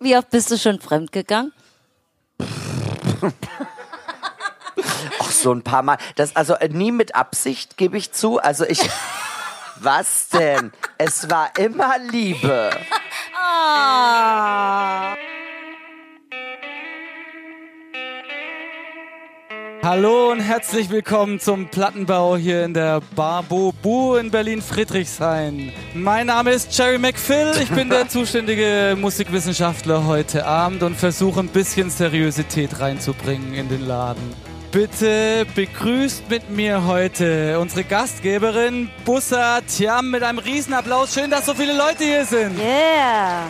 Wie oft bist du schon fremdgegangen? Ach, so ein paar Mal. Das, also äh, nie mit Absicht, gebe ich zu. Also ich. Was denn? Es war immer Liebe. Ah. Hallo und herzlich willkommen zum Plattenbau hier in der Bar Bobo in Berlin-Friedrichshain. Mein Name ist Jerry McPhill, ich bin der zuständige Musikwissenschaftler heute Abend und versuche ein bisschen Seriosität reinzubringen in den Laden. Bitte begrüßt mit mir heute unsere Gastgeberin Bussa Tiam mit einem Riesenapplaus. Schön, dass so viele Leute hier sind. Yeah.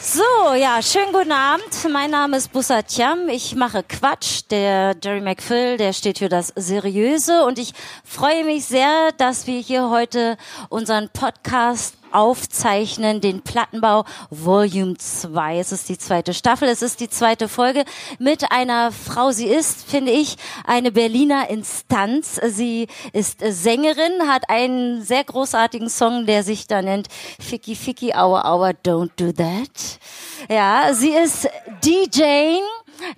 So, ja, schönen guten Abend. Mein Name ist Bussa Tiam. Ich mache Quatsch. Der Jerry McPhill, der steht für das Seriöse. Und ich freue mich sehr, dass wir hier heute unseren Podcast aufzeichnen, den Plattenbau Volume 2. Es ist die zweite Staffel, es ist die zweite Folge mit einer Frau. Sie ist, finde ich, eine Berliner Instanz. Sie ist Sängerin, hat einen sehr großartigen Song, der sich da nennt Ficky Ficky Aua Aua Don't Do That. Ja, sie ist DJing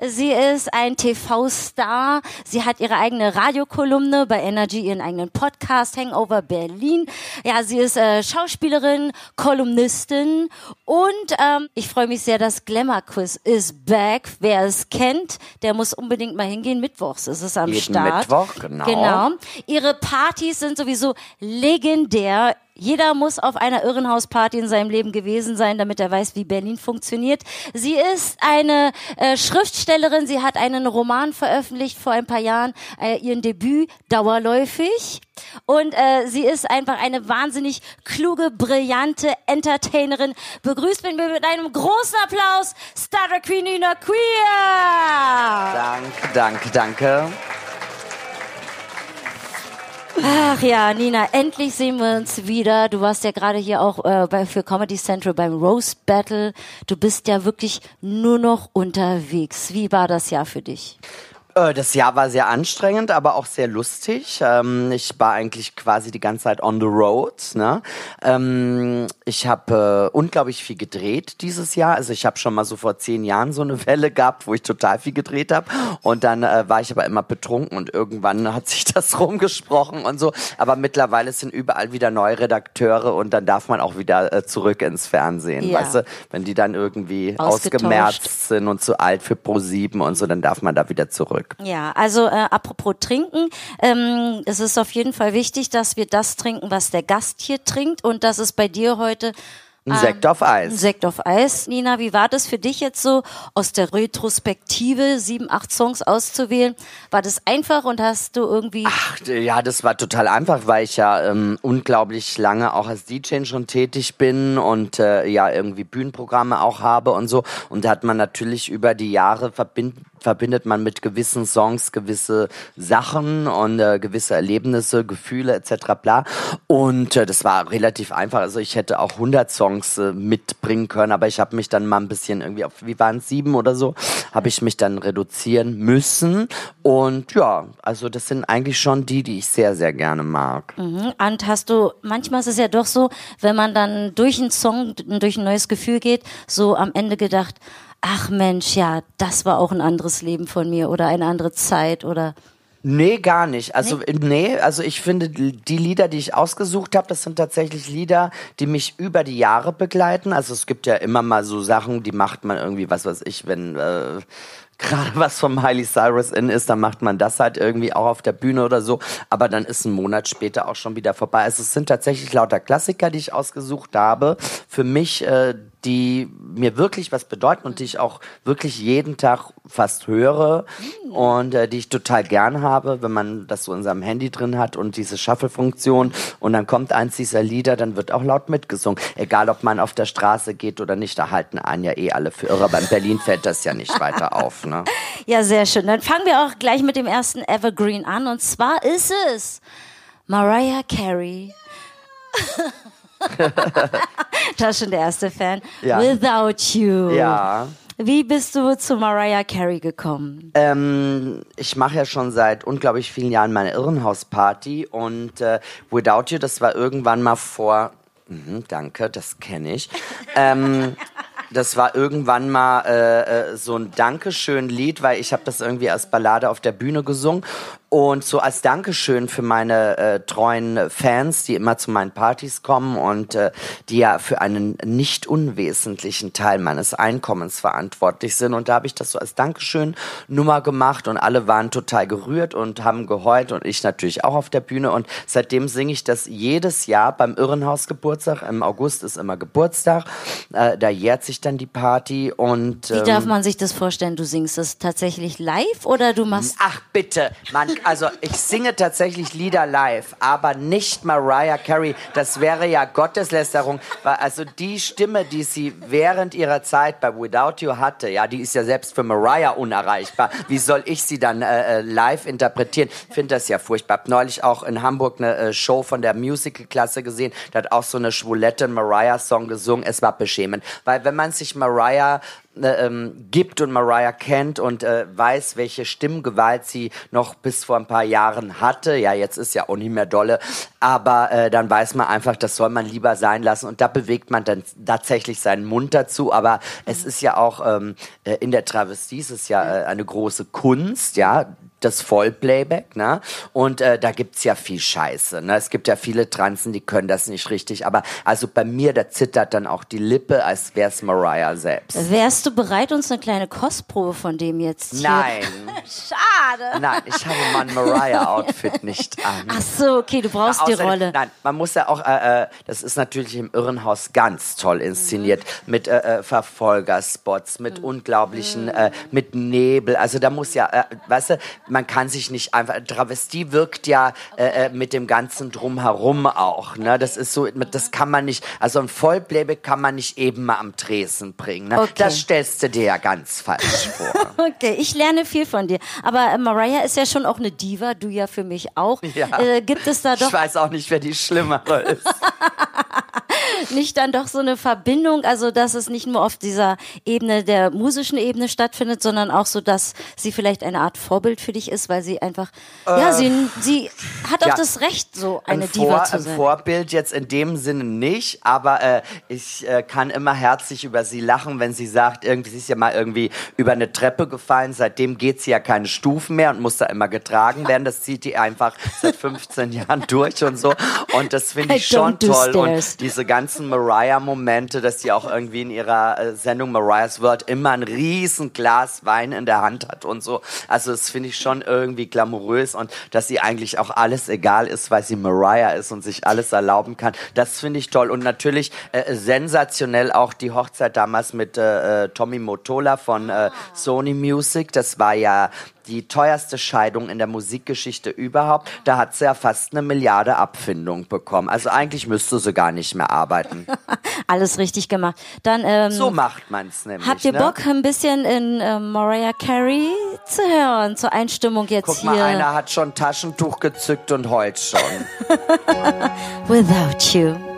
Sie ist ein TV-Star. Sie hat ihre eigene Radiokolumne bei Energy, ihren eigenen Podcast Hangover Berlin. Ja, sie ist äh, Schauspielerin, Kolumnistin und ähm, ich freue mich sehr, dass Glamour Quiz ist back. Wer es kennt, der muss unbedingt mal hingehen. Mittwochs ist es am Jeden Start. Mittwoch, genau. Genau. Ihre Partys sind sowieso legendär. Jeder muss auf einer Irrenhausparty in seinem Leben gewesen sein, damit er weiß, wie Berlin funktioniert. Sie ist eine äh, Schriftstellerin. Sie hat einen Roman veröffentlicht vor ein paar Jahren, äh, ihren Debüt dauerläufig. Und äh, sie ist einfach eine wahnsinnig kluge, brillante Entertainerin. Begrüßt mich mit einem großen Applaus, Star Queen Nina Queer. Danke, danke, danke. Ach ja, Nina, endlich sehen wir uns wieder. Du warst ja gerade hier auch äh, bei, für Comedy Central beim Roast Battle. Du bist ja wirklich nur noch unterwegs. Wie war das Jahr für dich? Äh, Das Jahr war sehr anstrengend, aber auch sehr lustig. Ähm, Ich war eigentlich quasi die ganze Zeit on the road. Ne? Ähm, Ich habe äh, unglaublich viel gedreht dieses Jahr. Also ich habe schon mal so vor zehn Jahren so eine Welle gehabt, wo ich total viel gedreht habe. Und dann äh, war ich aber immer betrunken und irgendwann hat sich das rumgesprochen und so. Aber mittlerweile sind überall wieder neue Redakteure und dann darf man auch wieder zurück ins Fernsehen. Ja. Weißt du, wenn die dann irgendwie ausgemerzt sind und zu alt für Pro7 und so, dann darf man da wieder zurück. Ja, also äh, apropos trinken, ähm, es ist auf jeden Fall wichtig, dass wir das trinken, was der Gast hier trinkt. Und das ist bei dir heute Ein Sekt auf ein Eis. Sekt auf Eis. Nina, wie war das für dich jetzt so, aus der Retrospektive sieben, acht Songs auszuwählen? War das einfach und hast du irgendwie... Ach, ja, das war total einfach, weil ich ja ähm, unglaublich lange auch als DJ schon tätig bin und äh, ja irgendwie Bühnenprogramme auch habe und so. Und da hat man natürlich über die Jahre verbind verbindet man mit gewissen Songs gewisse Sachen und äh, gewisse Erlebnisse, Gefühle etc. bla. Und äh, das war relativ einfach. Also ich hätte auch 100 Songs äh, mitbringen können, aber ich habe mich dann mal ein bisschen irgendwie auf, wie waren es, sieben oder so, habe ich mich dann reduzieren müssen. Und ja, also das sind eigentlich schon die, die ich sehr, sehr gerne mag. Mhm. Und hast du, manchmal ist es ja doch so, wenn man dann durch einen Song, durch ein neues Gefühl geht, so am Ende gedacht, ach Mensch, ja, das war auch ein anderes Leben von mir oder eine andere Zeit oder... Nee, gar nicht. Also nee, also ich finde die Lieder, die ich ausgesucht habe, das sind tatsächlich Lieder, die mich über die Jahre begleiten. Also es gibt ja immer mal so Sachen, die macht man irgendwie, was weiß ich, wenn äh, gerade was vom Miley Cyrus in ist, dann macht man das halt irgendwie auch auf der Bühne oder so. Aber dann ist ein Monat später auch schon wieder vorbei. Also es sind tatsächlich lauter Klassiker, die ich ausgesucht habe. Für mich, äh, die mir wirklich was bedeuten und die ich auch wirklich jeden Tag fast höre und äh, die ich total gern habe, wenn man das so in seinem Handy drin hat und diese Shuffle-Funktion und dann kommt eins dieser Lieder, dann wird auch laut mitgesungen. Egal, ob man auf der Straße geht oder nicht, da halten einen ja eh alle für irre. Aber in Berlin fällt das ja nicht weiter auf. Ne? Ja, sehr schön. Dann fangen wir auch gleich mit dem ersten Evergreen an. Und zwar ist es Mariah Carey. das ist schon der erste Fan. Ja. Without You. Ja. Wie bist du zu Mariah Carey gekommen? Ähm, ich mache ja schon seit unglaublich vielen Jahren meine Irrenhausparty und äh, Without You, das war irgendwann mal vor Mhm, danke, das kenne ich. ähm, das war irgendwann mal äh, äh so ein Dankeschön-Lied, weil ich habe das irgendwie als Ballade auf der Bühne gesungen und so als Dankeschön für meine äh, treuen Fans, die immer zu meinen Partys kommen und äh, die ja für einen nicht unwesentlichen Teil meines Einkommens verantwortlich sind. Und da habe ich das so als Dankeschön Nummer gemacht und alle waren total gerührt und haben geheult und ich natürlich auch auf der Bühne. Und seitdem singe ich das jedes Jahr beim Irrenhaus Geburtstag. Im August ist immer Geburtstag. Äh, da jährt sich dann die Party und. Ähm, Wie darf ähm, man sich das vorstellen? Du singst das tatsächlich live oder du machst. Ach bitte, man also ich singe tatsächlich Lieder live, aber nicht Mariah Carey. Das wäre ja Gotteslästerung, weil also die Stimme, die sie während ihrer Zeit bei Without You hatte, ja, die ist ja selbst für Mariah unerreichbar. Wie soll ich sie dann äh, äh live interpretieren? Finde das ja furchtbar. Hab neulich auch in Hamburg eine äh, Show von der Musical-Klasse gesehen. Da hat auch so eine schwulette Mariah-Song gesungen. Es war beschämend, weil wenn man sich Mariah ähm, gibt und Mariah kennt und äh, weiß, welche Stimmgewalt sie noch bis vor ein paar Jahren hatte. Ja, jetzt ist ja auch nicht mehr dolle, aber äh, dann weiß man einfach, das soll man lieber sein lassen und da bewegt man dann tatsächlich seinen Mund dazu. Aber es ist ja auch ähm, äh, in der Travestie ist es ja äh, eine große Kunst, ja, das Vollplayback, ne? Und äh, da gibt's ja viel Scheiße, ne? Es gibt ja viele Transen, die können das nicht richtig, aber also bei mir, da zittert dann auch die Lippe, als wär's Mariah selbst. Wärst du bereit, uns eine kleine Kostprobe von dem jetzt hier? Nein. Schade. Nein, ich habe mein Mariah-Outfit nicht an. Ach so, okay, du brauchst die Rolle. Nein, man muss ja auch, äh, äh, das ist natürlich im Irrenhaus ganz toll inszeniert, mhm. mit äh, äh, Verfolgerspots, mit mhm. unglaublichen, äh, mit Nebel, also da muss ja, äh, weißt du, man kann sich nicht einfach. Travestie wirkt ja äh, äh, mit dem ganzen Drumherum auch. Ne? Das ist so, das kann man nicht. Also ein Vollplayback kann man nicht eben mal am Tresen bringen. Ne? Okay. Das stellst du dir ja ganz falsch vor. okay, ich lerne viel von dir. Aber äh, Mariah ist ja schon auch eine Diva, du ja für mich auch. Ja. Äh, gibt es da doch? Ich weiß auch nicht, wer die schlimmere ist. nicht dann doch so eine Verbindung, also dass es nicht nur auf dieser Ebene der musischen Ebene stattfindet, sondern auch so, dass sie vielleicht eine Art Vorbild für dich ist, weil sie einfach, äh, ja, sie, sie hat ja, auch das Recht, so eine ein Diva Vor, zu sein. Ein Vorbild jetzt in dem Sinne nicht, aber äh, ich äh, kann immer herzlich über sie lachen, wenn sie sagt, irgendwie, sie ist ja mal irgendwie über eine Treppe gefallen, seitdem geht sie ja keine Stufen mehr und muss da immer getragen werden. Das zieht die einfach seit 15 Jahren durch und so. Und das finde ich schon toll. Und diese ganzen ganzen Mariah-Momente, dass sie auch irgendwie in ihrer äh, Sendung Mariah's World immer ein riesen Glas Wein in der Hand hat und so. Also das finde ich schon irgendwie glamourös und dass sie eigentlich auch alles egal ist, weil sie Mariah ist und sich alles erlauben kann. Das finde ich toll. Und natürlich äh, sensationell auch die Hochzeit damals mit äh, äh Tommy Motola von äh, Sony Music. Das war ja die teuerste Scheidung in der Musikgeschichte überhaupt. Da hat sie ja fast eine Milliarde Abfindung bekommen. Also eigentlich müsste sie gar nicht mehr arbeiten. Alles richtig gemacht. Dann ähm, so macht man es nämlich. Habt ihr ne? Bock ein bisschen in äh, Mariah Carey zu hören zur Einstimmung jetzt Guck hier? Guck mal, einer hat schon Taschentuch gezückt und heult schon. Without you.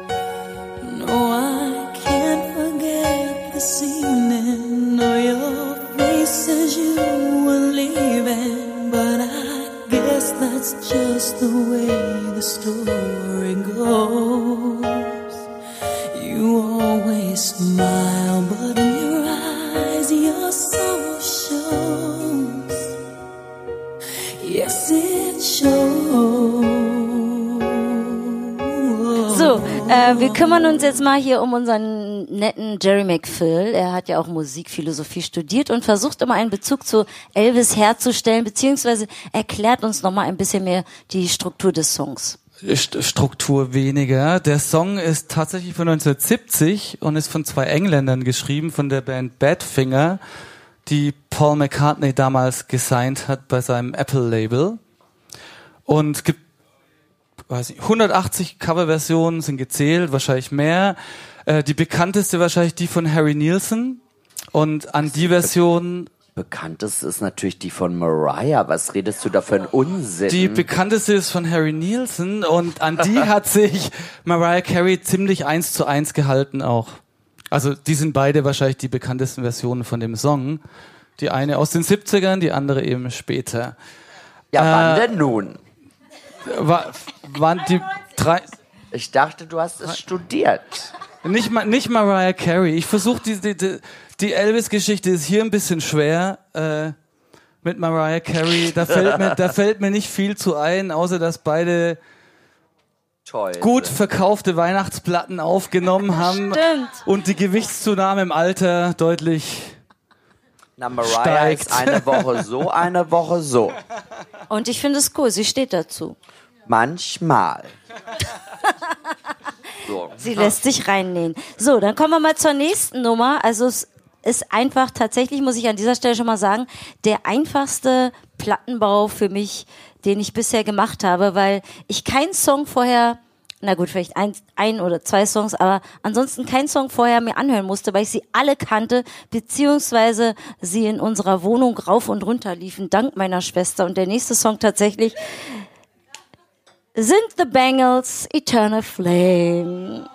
Wir kümmern uns jetzt mal hier um unseren netten Jerry McPhill. Er hat ja auch Musikphilosophie studiert und versucht immer einen Bezug zu Elvis herzustellen, beziehungsweise erklärt uns nochmal ein bisschen mehr die Struktur des Songs. Struktur weniger. Der Song ist tatsächlich von 1970 und ist von zwei Engländern geschrieben, von der Band Badfinger, die Paul McCartney damals gesigned hat bei seinem Apple-Label. Und gibt weiß nicht, 180 Coverversionen sind gezählt, wahrscheinlich mehr. Äh, die bekannteste wahrscheinlich die von Harry Nielsen. Und an die Version bekannteste ist natürlich die von Mariah. Was redest du da für einen Unsinn? Die bekannteste ist von Harry Nielsen und an die hat sich Mariah Carey ziemlich eins zu eins gehalten auch. Also die sind beide wahrscheinlich die bekanntesten Versionen von dem Song. Die eine aus den 70ern, die andere eben später. Ja, wann äh, denn nun? War, waren die drei. Ich dachte, du hast es studiert. Nicht, Ma nicht Mariah Carey. Ich versuche die, die, die, die Elvis-Geschichte ist hier ein bisschen schwer. Äh, mit Mariah Carey, da fällt, mir, da fällt mir nicht viel zu ein, außer dass beide Toll. gut verkaufte Weihnachtsplatten aufgenommen haben Stimmt. und die Gewichtszunahme im Alter deutlich. Na, Mariah steigt. ist eine Woche so, eine Woche so. Und ich finde es cool, sie steht dazu. Manchmal. So. Sie lässt sich reinnähen. So, dann kommen wir mal zur nächsten Nummer. Also es ist einfach tatsächlich, muss ich an dieser Stelle schon mal sagen, der einfachste Plattenbau für mich, den ich bisher gemacht habe, weil ich keinen Song vorher, na gut, vielleicht ein, ein oder zwei Songs, aber ansonsten keinen Song vorher mir anhören musste, weil ich sie alle kannte, beziehungsweise sie in unserer Wohnung rauf und runter liefen, dank meiner Schwester. Und der nächste Song tatsächlich sind The Bangles Eternal Flame.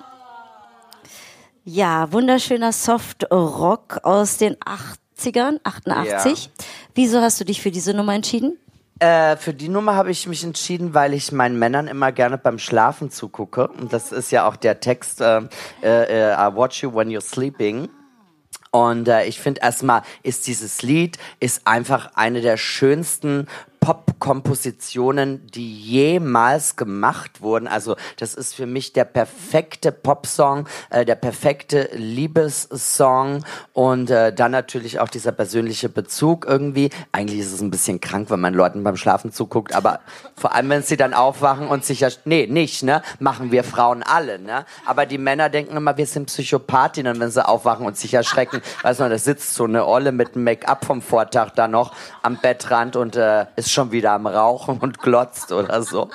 Ja, wunderschöner Soft Rock aus den 80ern, 88. Wieso hast du dich für diese Nummer entschieden? Äh, für die Nummer habe ich mich entschieden, weil ich meinen Männern immer gerne beim Schlafen zugucke. Und das ist ja auch der Text, äh, äh, I watch you when you're sleeping. Und äh, ich finde erstmal ist dieses Lied ist einfach eine der schönsten Pop-Kompositionen, die jemals gemacht wurden. Also das ist für mich der perfekte Popsong, äh, der perfekte Liebessong und äh, dann natürlich auch dieser persönliche Bezug irgendwie. Eigentlich ist es ein bisschen krank, wenn man Leuten beim Schlafen zuguckt, aber vor allem, wenn sie dann aufwachen und sich ja, nee, nicht, ne, machen wir Frauen alle, ne, aber die Männer denken immer, wir sind Psychopathinnen, wenn sie aufwachen und sich erschrecken. Weißt du, da sitzt so eine Olle mit einem Make-up vom Vortag da noch am Bettrand und äh, ist schon wieder am Rauchen und glotzt oder so.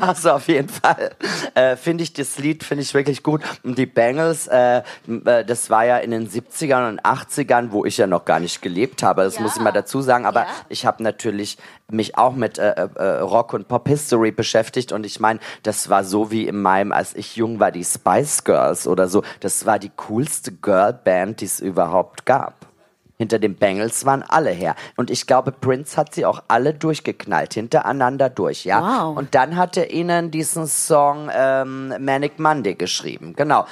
Also auf jeden Fall äh, finde ich das Lied finde ich wirklich gut. Und die Bangles, äh, äh, das war ja in den 70ern und 80ern, wo ich ja noch gar nicht gelebt habe. Das muss ich mal dazu sagen. Aber Ja. ich habe natürlich mich auch mit äh, äh, Rock und Pop History beschäftigt und ich meine, das war so wie in meinem, als ich jung war, die Spice Girls oder so. Das war die coolste Girlband, die es überhaupt gab. Hinter den Bengals waren alle her. Und ich glaube, Prince hat sie auch alle durchgeknallt, hintereinander durch, ja. Wow. Und dann hat er ihnen diesen Song ähm, Manic Monday geschrieben. Genau.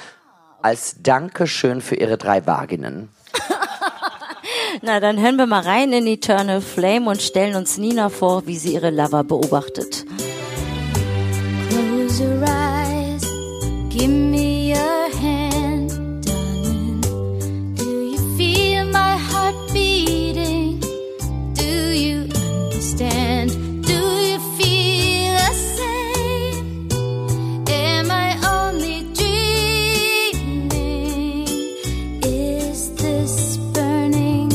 Als Dankeschön für ihre drei Vaginen. Na, dann hören wir mal rein in Eternal Flame und stellen uns Nina vor, wie sie ihre Lover beobachtet. Close your eyes, give me understand? Do you feel the same? Am I only dreaming? Is this burning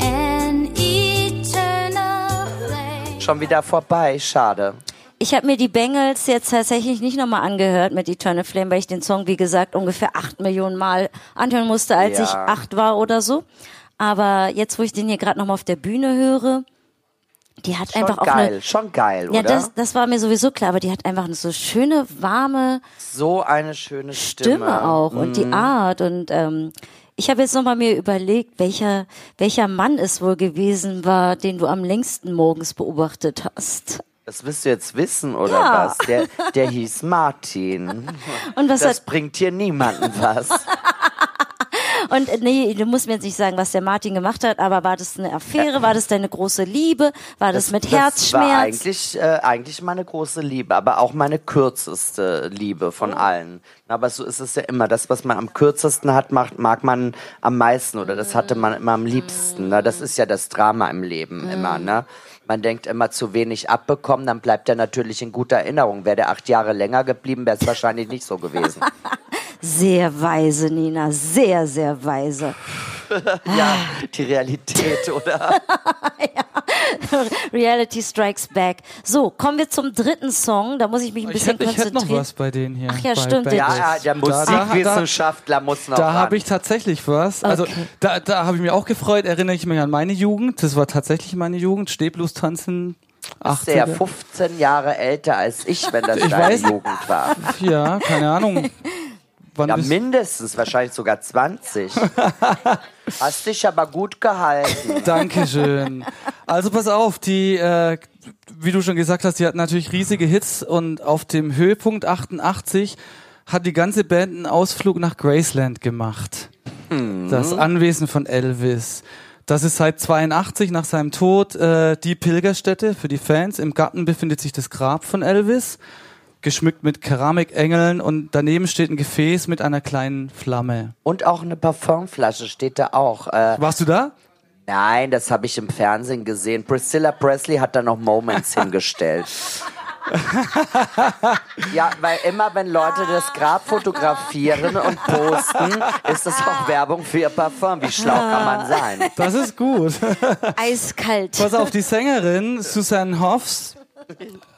an eternal flame? Schon wieder vorbei, schade. Ich habe mir die Bengals jetzt tatsächlich nicht nochmal angehört mit Eternal Flame, weil ich den Song, wie gesagt, ungefähr acht Millionen Mal anhören musste, als Ja. ich acht war oder so. Aber jetzt, wo ich den hier gerade nochmal auf der Bühne höre, die hat Schon einfach auch geil, eine... schon geil, Ja, oder? das, das war mir sowieso klar, aber die hat einfach eine so schöne, warme so eine schöne Stimme. Stimme auch und Mhm. die Art und ähm, ich habe jetzt nochmal mir überlegt, welcher, welcher Mann es wohl gewesen war, den du am längsten morgens beobachtet hast. Das willst du jetzt wissen, oder Ja. was? Der, der hieß Martin. Und was Das hat, bringt hier niemanden was. und äh, nee, du musst mir jetzt nicht sagen, was der Martin gemacht hat, aber war das eine Affäre, war das deine große Liebe, war das, mit Das war Herzschmerz? eigentlich, äh, eigentlich meine große Liebe, aber auch meine kürzeste Liebe von Oh. allen. Aber so ist es ja immer. Das, was man am kürzesten hat, macht, mag man am meisten oder das hatte man immer am liebsten. Ne? Das ist ja das Drama im Leben immer. Ne? Man denkt immer zu wenig abbekommen, dann bleibt er natürlich in guter Erinnerung. Wäre der acht Jahre länger geblieben, wäre es wahrscheinlich nicht so gewesen. Sehr weise, Nina, sehr, sehr weise. ja, die Realität, oder? Reality Strikes Back. So, kommen wir zum dritten Song. Da muss ich mich ein Ich bisschen hätte, ich hätte noch konzentrieren. was bei denen hier. Ach ja, bei stimmt. Ja, ja, der Musikwissenschaftler muss noch Da habe ich tatsächlich was. Also Okay. da, da habe ich mich auch gefreut, erinnere ich mich an meine Jugend. Das war tatsächlich meine Jugend. Stehblues tanzen. ist er 80er. 15 Jahre älter als ich, wenn das Ich deine weiß- Jugend war. Ja, keine Ahnung. Wann Ja, mindestens, wahrscheinlich sogar 20. Hast dich aber gut gehalten. Dankeschön. Also pass auf, die, äh, wie du schon gesagt hast, die hatten natürlich riesige Hits und auf dem Höhepunkt 88 hat die ganze Band einen Ausflug nach Graceland gemacht. Das Anwesen von Elvis. Das ist seit 82 nach seinem Tod äh, die Pilgerstätte für die Fans. Im Garten befindet sich das Grab von Elvis, geschmückt mit Keramikengeln und daneben steht ein Gefäß mit einer kleinen Flamme. Und auch eine Parfümflasche steht da auch. Äh, Warst du da? nein, das habe ich im Fernsehen gesehen. Priscilla Presley hat da noch Moments hingestellt. ja, weil immer wenn Leute das Grab fotografieren und posten, ist das auch Werbung für ihr Parfüm. Wie schlau kann man sein? Das ist gut. Eiskalt. Pass auf, die Sängerin Susanne Hoffs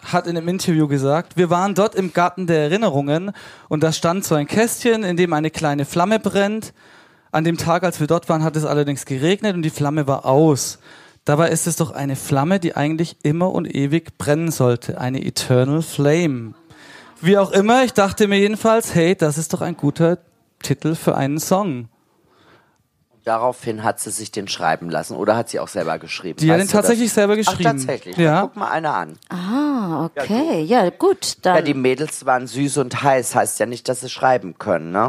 hat in einem Interview gesagt, wir waren dort im Garten der Erinnerungen und da stand so ein Kästchen, in dem eine kleine Flamme brennt. An dem Tag, als wir dort waren, hat es allerdings geregnet und die Flamme war aus. Dabei ist es doch eine Flamme, die eigentlich immer und ewig brennen sollte. Eine Eternal Flame. Wie auch immer, ich dachte mir jedenfalls, hey, das ist doch ein guter Titel für einen Song. Daraufhin hat sie sich den schreiben lassen oder hat sie auch selber geschrieben? Die hat den du das? tatsächlich selber geschrieben. Ach, tatsächlich. Ja. Guck mal einer an. Ah, okay. Ja, gut. Dann Ja, die Mädels waren süß und heiß, heißt ja nicht, dass sie schreiben können, ne?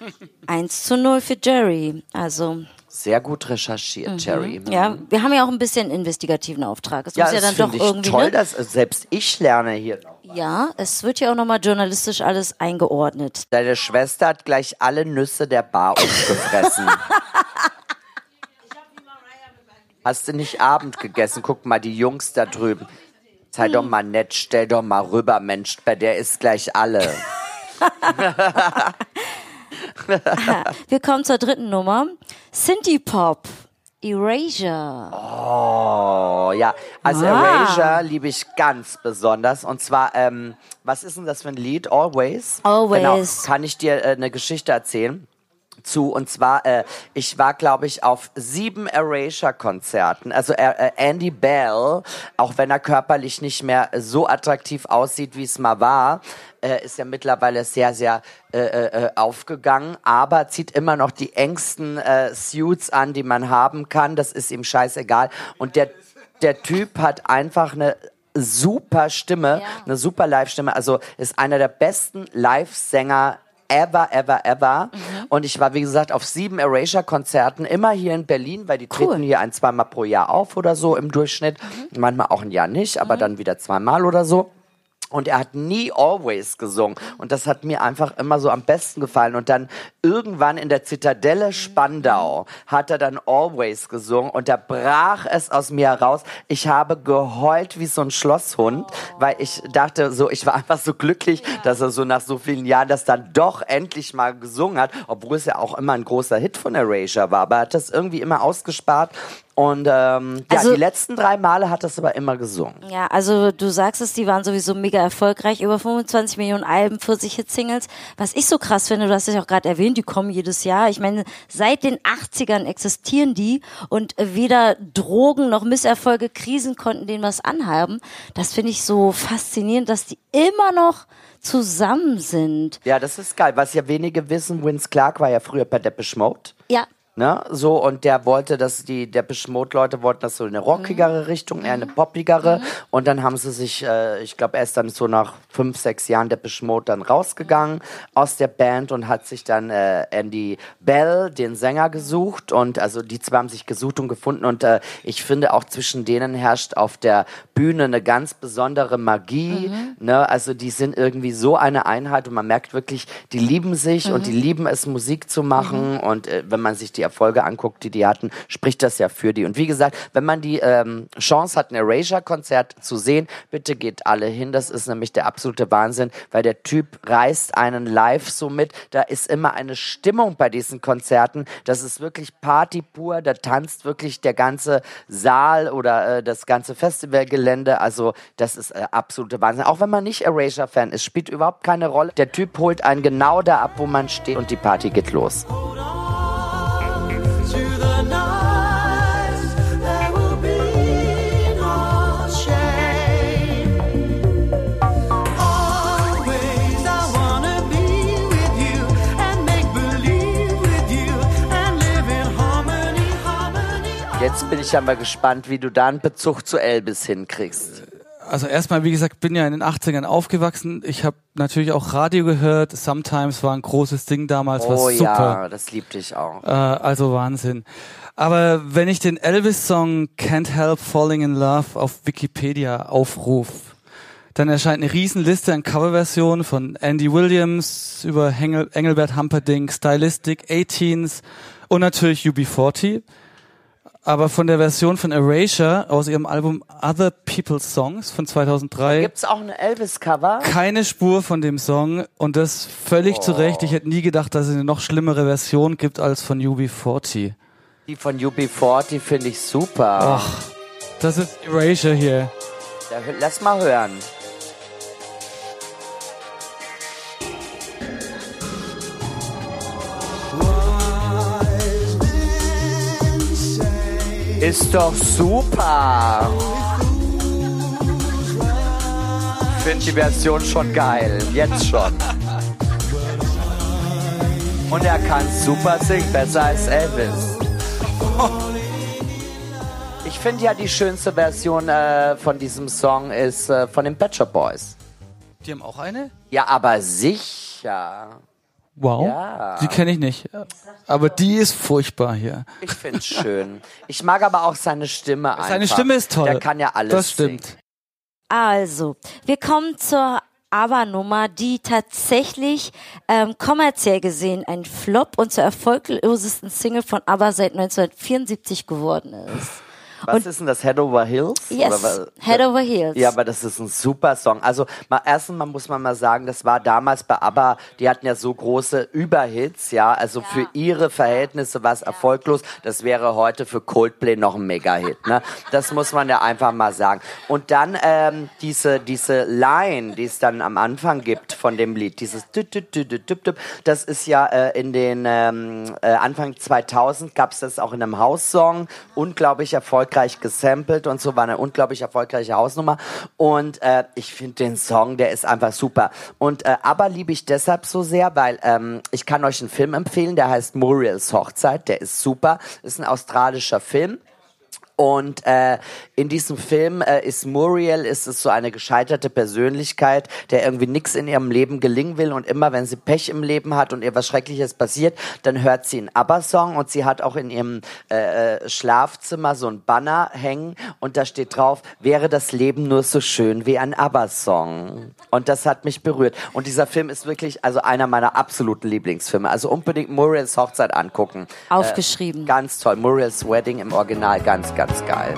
1 zu 0 für Jerry. Also, Sehr gut recherchiert, Jerry. Mhm. ja, wir haben ja auch ein bisschen investigativen Auftrag. Es Ja, muss ja das dann doch ich irgendwie. toll, ne? dass äh, selbst ich lerne hier noch. Ja, es wird ja auch nochmal journalistisch alles eingeordnet. Deine Schwester hat gleich alle Nüsse der Bar aufgefressen. Hast du nicht Abend gegessen? Guck mal, die Jungs da drüben. Sei doch mal nett, stell doch mal rüber, Mensch, bei der ist gleich alle. Wir kommen zur dritten Nummer. Synthie Pop. Erasure. Oh, ja. Also Ah. Erasure liebe ich ganz besonders. Und zwar, ähm, was ist denn das für ein Lied? Always? Always. Genau. Kann ich dir äh, eine Geschichte erzählen? Zu. Und zwar, äh, ich war, glaube ich, auf sieben Erasure-Konzerten. Also äh, äh, Andy Bell, auch wenn er körperlich nicht mehr so attraktiv aussieht, wie es mal war, äh, ist ja mittlerweile sehr, sehr äh, äh, aufgegangen, aber zieht immer noch die engsten äh, Suits an, die man haben kann. Das ist ihm scheißegal. Und der, der Typ hat einfach eine super Stimme, Ja. eine super Live-Stimme. Also ist einer der besten Live-Sänger ever, ever, ever. Mhm. Und ich war, wie gesagt, auf sieben Erasure-Konzerten, immer hier in Berlin, weil die Cool. Mhm. treten hier ein, zweimal pro Jahr auf oder so im Durchschnitt. Manchmal auch ein Jahr nicht, aber dann wieder zweimal oder so. Und er hat nie Always gesungen. Und das hat mir einfach immer so am besten gefallen. Und dann irgendwann in der Zitadelle Spandau hat er dann Always gesungen. Und da brach es aus mir heraus. Ich habe geheult wie so ein Schlosshund, weil ich dachte so, ich war einfach so glücklich, dass er so nach so vielen Jahren das dann doch endlich mal gesungen hat. Obwohl es ja auch immer ein großer Hit von Erasure war. Aber er hat das irgendwie immer ausgespart. Und ähm, ja, Also- die letzten drei Male hat es aber immer gesungen. Ja, also du sagst es, die waren sowieso mega erfolgreich, über 25 Millionen Alben, 40 Hit-Singles. Was ich so krass finde, du hast es ja auch gerade erwähnt, die kommen jedes Jahr. Ich meine, seit den 80ern existieren die und weder Drogen noch Misserfolge, Krisen konnten denen was anhaben. Das finde ich so faszinierend, dass die immer noch zusammen sind. Ja, das ist geil. Was ja wenige wissen, Vince Clark war ja früher bei Depeche Mode. Ja, Ne, so, und der wollte, dass die Depeche Mode Leute wollten das so in eine rockigere Richtung, eher eine poppigere. Und dann haben sie sich, äh, ich glaube, er ist dann so nach fünf, sechs Jahren Depeche Mode dann rausgegangen aus der Band und hat sich dann äh, Andy Bell, den Sänger, gesucht. Und also die zwei haben sich gesucht und gefunden. Und äh, ich finde auch zwischen denen herrscht auf der Bühne eine ganz besondere Magie. Ne? Also die sind irgendwie so eine Einheit und man merkt wirklich, die lieben sich und die lieben es, Musik zu machen. Und äh, wenn man sich die Erfolge anguckt, die die hatten, spricht das ja für die. Und wie gesagt, wenn man die ähm, Chance hat, ein Erasure-Konzert zu sehen, bitte geht alle hin. Das ist nämlich der absolute Wahnsinn, weil der Typ reißt einen live so mit. Da ist immer eine Stimmung bei diesen Konzerten. Das ist wirklich Party pur. Da tanzt wirklich der ganze Saal oder äh, das ganze Festivalgelände. Also das ist äh, absolute Wahnsinn. Auch wenn man nicht Erasure-Fan ist, spielt überhaupt keine Rolle. Der Typ holt einen genau da ab, wo man steht und die Party geht los. Bin ich ja mal gespannt, wie du da einen Bezug zu Elvis hinkriegst. Also erstmal, wie gesagt, bin ja in den 80ern aufgewachsen. Ich habe natürlich auch Radio gehört. Sometimes war ein großes Ding damals, war Oh super. ja, das liebte ich auch. Äh, also Wahnsinn. Aber wenn ich den Elvis-Song Can't Help Falling in Love auf Wikipedia aufruf, dann erscheint eine Riesenliste an Coverversionen von Andy Williams über Engel Engelbert Humperdinck, Stylistic, 18s und natürlich UB40. Aber von der Version von Erasure aus ihrem Album Other People's Songs von 2003 Gibt's auch ein Elvis-Cover? keine Spur von dem Song und das völlig zu Recht. Ich hätte nie gedacht, dass es eine noch schlimmere Version gibt als von UB40. Die von UB40 finde ich super. Ach, das ist Erasure hier. Ja, lass mal hören. Ist doch super. Ich finde die Version schon geil. Jetzt schon. Und er kann super singen, besser als Elvis. Ich finde ja die schönste Version äh, von diesem Song ist äh, von den Pet Shop Boys. Die haben auch eine? Ja, aber sicher. Wow. Ja. Die kenne ich nicht. Aber die ist furchtbar hier. Ich finde es schön. Ich mag aber auch seine Stimme einfach. Seine Stimme ist toll. Der kann ja alles Das stimmt. singen. Also, wir kommen zur ABBA-Nummer, die tatsächlich ähm, kommerziell gesehen ein Flop und zur erfolglosesten Single von ABBA seit 1974 geworden ist. Was ist denn das? Head Over Hills? Yes? Head Over Heels. Ja, aber das ist ein super Song. Also mal, erstens mal muss man mal sagen, das war damals bei ABBA, die hatten ja so große Überhits, ja. Also für ihre Verhältnisse war es erfolglos. Das wäre heute für Coldplay noch ein Mega-Hit, ne? Das muss man ja einfach mal sagen. Und dann ähm, diese, diese Line, die es dann am Anfang gibt von dem Lied, dieses das ist ja äh, in den ähm, äh, Anfang 2000 gab es das auch in einem Haussong, unglaublich erfolgreich gesampelt und so, war eine unglaublich erfolgreiche Hausnummer. Und äh, ich finde den Song, der ist einfach super. Und äh, aber liebe ich deshalb so sehr, weil ähm, ich kann euch einen Film empfehlen, der heißt Muriels Hochzeit, der ist super, ist ein australischer Film und äh, in diesem Film äh, ist Muriel, ist es so eine gescheiterte Persönlichkeit, der irgendwie nichts in ihrem Leben gelingen will und immer, wenn sie Pech im Leben hat und ihr was Schreckliches passiert, dann hört sie einen ABBA-Song und sie hat auch in ihrem äh, äh, Schlafzimmer so ein Banner hängen und da steht drauf, wäre das Leben nur so schön wie ein ABBA-Song. Und das hat mich berührt. Und dieser Film ist wirklich also einer meiner absoluten Lieblingsfilme. Also unbedingt Muriels Hochzeit angucken. Aufgeschrieben. Äh, ganz toll. Muriel's Wedding im Original, ganz, ganz geil.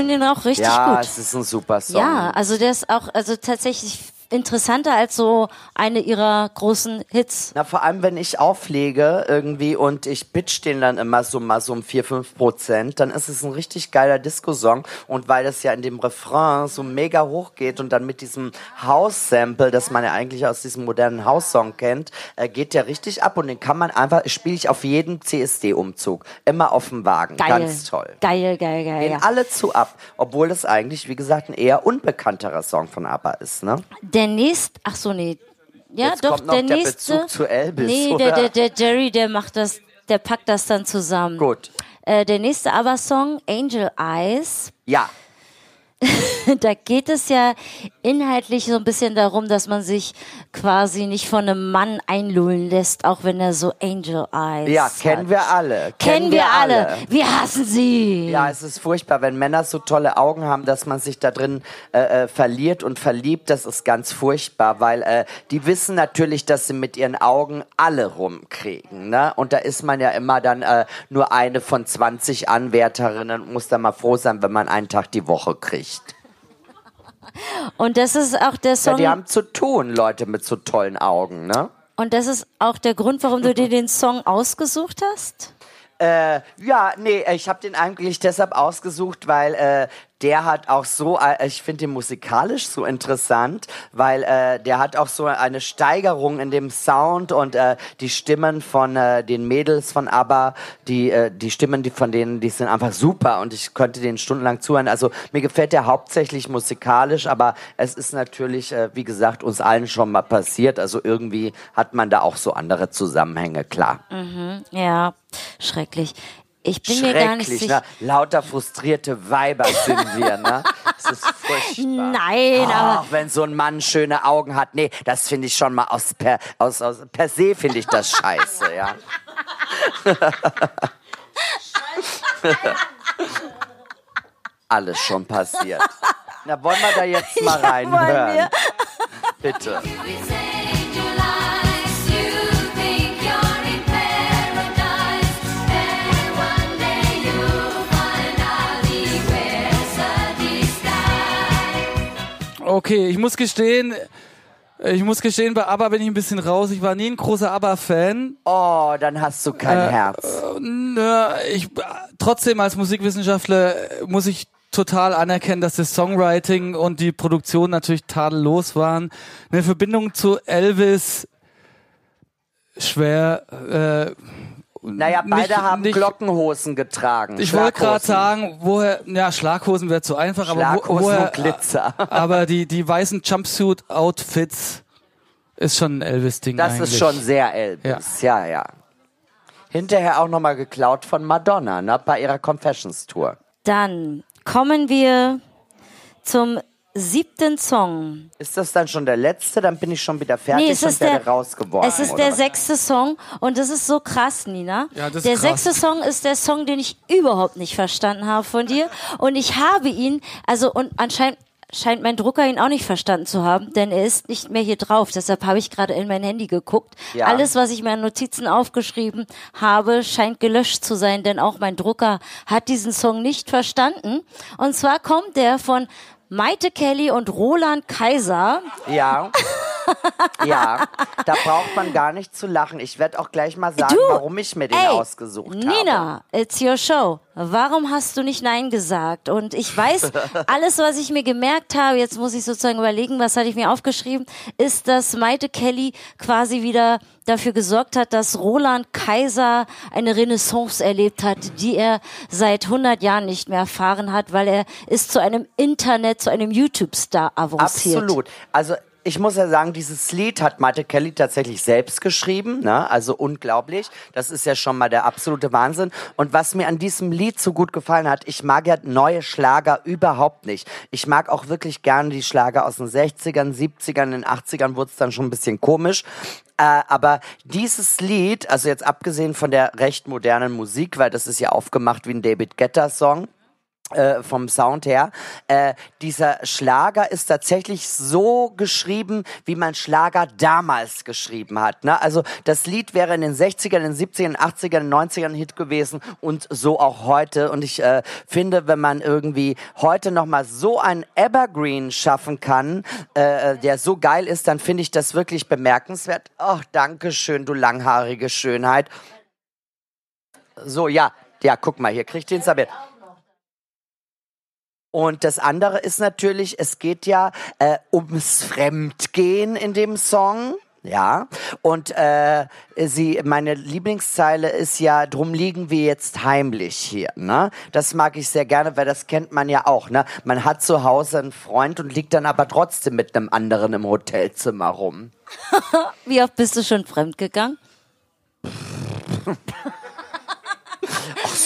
Finde ihn auch richtig ja, gut. es ist ein super Song. Ja, also der ist auch also tatsächlich interessanter als so eine ihrer großen Hits. Na, vor allem, wenn ich auflege irgendwie und ich pitch den dann immer so mal so um 4, 5 Prozent, dann ist es ein richtig geiler Disco-Song. Und weil das ja in dem Refrain so mega hoch geht und dann mit diesem House-Sample, das man ja eigentlich aus diesem modernen House-Song kennt, äh, geht der richtig ab und den kann man einfach, spiele ich auf jedem CSD-Umzug. Immer auf dem Wagen. Geil. Ganz toll. Geil, geil, geil. Gehen Ja. alle zu ab, obwohl das eigentlich, wie gesagt, ein eher unbekannterer Song von ABBA ist, ne? Der nächste, ach so, nee. Ja, Jetzt doch, kommt noch der der nächste. Bezug zu Elvis, nee, der, der, der Jerry, der macht das, der packt das dann zusammen. Gut. Äh, der nächste ABBA-Song, Angel Eyes, Ja, da geht es ja inhaltlich so ein bisschen darum, dass man sich quasi nicht von einem Mann einlullen lässt, auch wenn er so Angel Eyes ja, hat. kennen wir alle. Kennen wir alle. Wir hassen sie. Ja, es ist furchtbar, wenn Männer so tolle Augen haben, dass man sich da drin äh, äh, verliert und verliebt. Das ist ganz furchtbar, weil äh, die wissen natürlich, dass sie mit ihren Augen alle rumkriegen. Ne? Und da ist man ja immer dann äh, nur eine von 20 Anwärterinnen und muss dann mal froh sein, wenn man einen Tag die Woche kriegt. Und das ist auch der Ja, Song. die haben zu tun, Leute mit so tollen Augen. Ne? und das ist auch der Grund, warum du dir den Song ausgesucht hast? Äh, ja, nee, ich habe den eigentlich deshalb ausgesucht, weil äh, der hat auch so, äh, ich finde den musikalisch so interessant, weil äh, der hat auch so eine Steigerung in dem Sound und äh, die Stimmen von äh, den Mädels von ABBA, die äh, die Stimmen, die von denen, die sind einfach super und ich könnte den stundenlang zuhören. Also mir gefällt der hauptsächlich musikalisch, aber es ist natürlich, äh, wie gesagt, uns allen schon mal passiert. Also irgendwie hat man da auch so andere Zusammenhänge, klar. Ja, schrecklich. Ich bin mir gar nicht Schrecklich, sicher. ne? Lauter frustrierte Weiber sind wir, ne? Das ist furchtbar. Nein, aber Ach, wenn so ein Mann schöne Augen hat, nee, das finde ich schon mal aus per, aus, aus, per se finde ich das scheiße, ja. Alles schon passiert. Na, wollen wir da jetzt mal Ja, reinhören? wir. Bitte. Okay, ich muss gestehen, ich muss gestehen, bei ABBA bin ich ein bisschen raus. Ich war nie ein großer ABBA-Fan. Oh, dann hast du kein Äh, Herz. Nö, ich, trotzdem als Musikwissenschaftler muss ich total anerkennen, dass das Songwriting und die Produktion natürlich tadellos waren. Eine Verbindung zu Elvis schwer. Äh, Naja, beide nicht- haben nicht- Glockenhosen getragen. ich wollte gerade sagen, woher, ja, Schlaghosen wäre zu einfach, aber wo, woher, und Glitzer. aber die, die weißen Jumpsuit-Outfits ist schon ein Elvis-Ding Das eigentlich. ist schon sehr Elvis, ja, ja. Hinterher auch nochmal geklaut von Madonna, ne, bei ihrer Confessions-Tour. dann kommen wir zum siebten Song. Ist das dann schon der letzte? Dann bin ich schon wieder fertig Nee, es und ist werde der, rausgeworfen. es ist oder der sechste Song und das ist so krass, Nina. Ja, das ist der krass. sechste Song ist der Song, den ich überhaupt nicht verstanden habe von dir und ich habe ihn, also und anscheinend scheint mein Drucker ihn auch nicht verstanden zu haben, denn er ist nicht mehr hier drauf. Deshalb habe ich gerade in mein Handy geguckt. Ja. Alles, was ich mir an Notizen aufgeschrieben habe, scheint gelöscht zu sein, denn auch mein Drucker hat diesen Song nicht verstanden. Und zwar kommt der von Maite Kelly und Roland Kaiser. Ja. Ja, da braucht man gar nicht zu lachen. Ich werde auch gleich mal sagen, Du, warum ich mir den ey, ausgesucht habe. Nina, it's your show. Warum hast du nicht Nein gesagt? Und ich weiß, alles, was ich mir gemerkt habe, jetzt muss ich sozusagen überlegen, was hatte ich mir aufgeschrieben, ist, dass Maite Kelly quasi wieder dafür gesorgt hat, dass Roland Kaiser eine Renaissance erlebt hat, die er seit 100 Jahren nicht mehr erfahren hat, weil er ist zu einem Internet, zu einem YouTube-Star avanciert. Absolut. Also ich muss ja sagen, dieses Lied hat Maite Kelly tatsächlich selbst geschrieben, ne? also unglaublich. Das ist ja schon mal der absolute Wahnsinn. Und was mir an diesem Lied so gut gefallen hat, ich mag ja neue Schlager überhaupt nicht. Ich mag auch wirklich gerne die Schlager aus den 60ern, 70ern, den 80ern wurde es dann schon ein bisschen komisch. Äh, aber dieses Lied, also jetzt abgesehen von der recht modernen Musik, weil das ist ja aufgemacht wie ein David Guetta Song, äh, vom Sound her. Äh, dieser Schlager ist tatsächlich so geschrieben, wie man Schlager damals geschrieben hat. Ne? Also das Lied wäre in den 60ern, in den 70ern, 80ern, 90ern ein Hit gewesen und so auch heute. Und ich äh, finde, wenn man irgendwie heute nochmal so einen Evergreen schaffen kann, äh, der so geil ist, dann finde ich das wirklich bemerkenswert. Ach, danke schön, du langhaarige Schönheit. So, ja, ja, guck mal, hier kriegt den Sabet. Und das andere ist natürlich, es geht ja äh, ums Fremdgehen in dem Song. Ja, und äh, sie, meine Lieblingszeile ist ja, drum liegen wir jetzt heimlich hier, ne? Das mag ich sehr gerne, weil das kennt man ja auch, ne? Man hat zu Hause einen Freund und liegt dann aber trotzdem mit einem anderen im Hotelzimmer rum. Wie oft bist du schon fremdgegangen?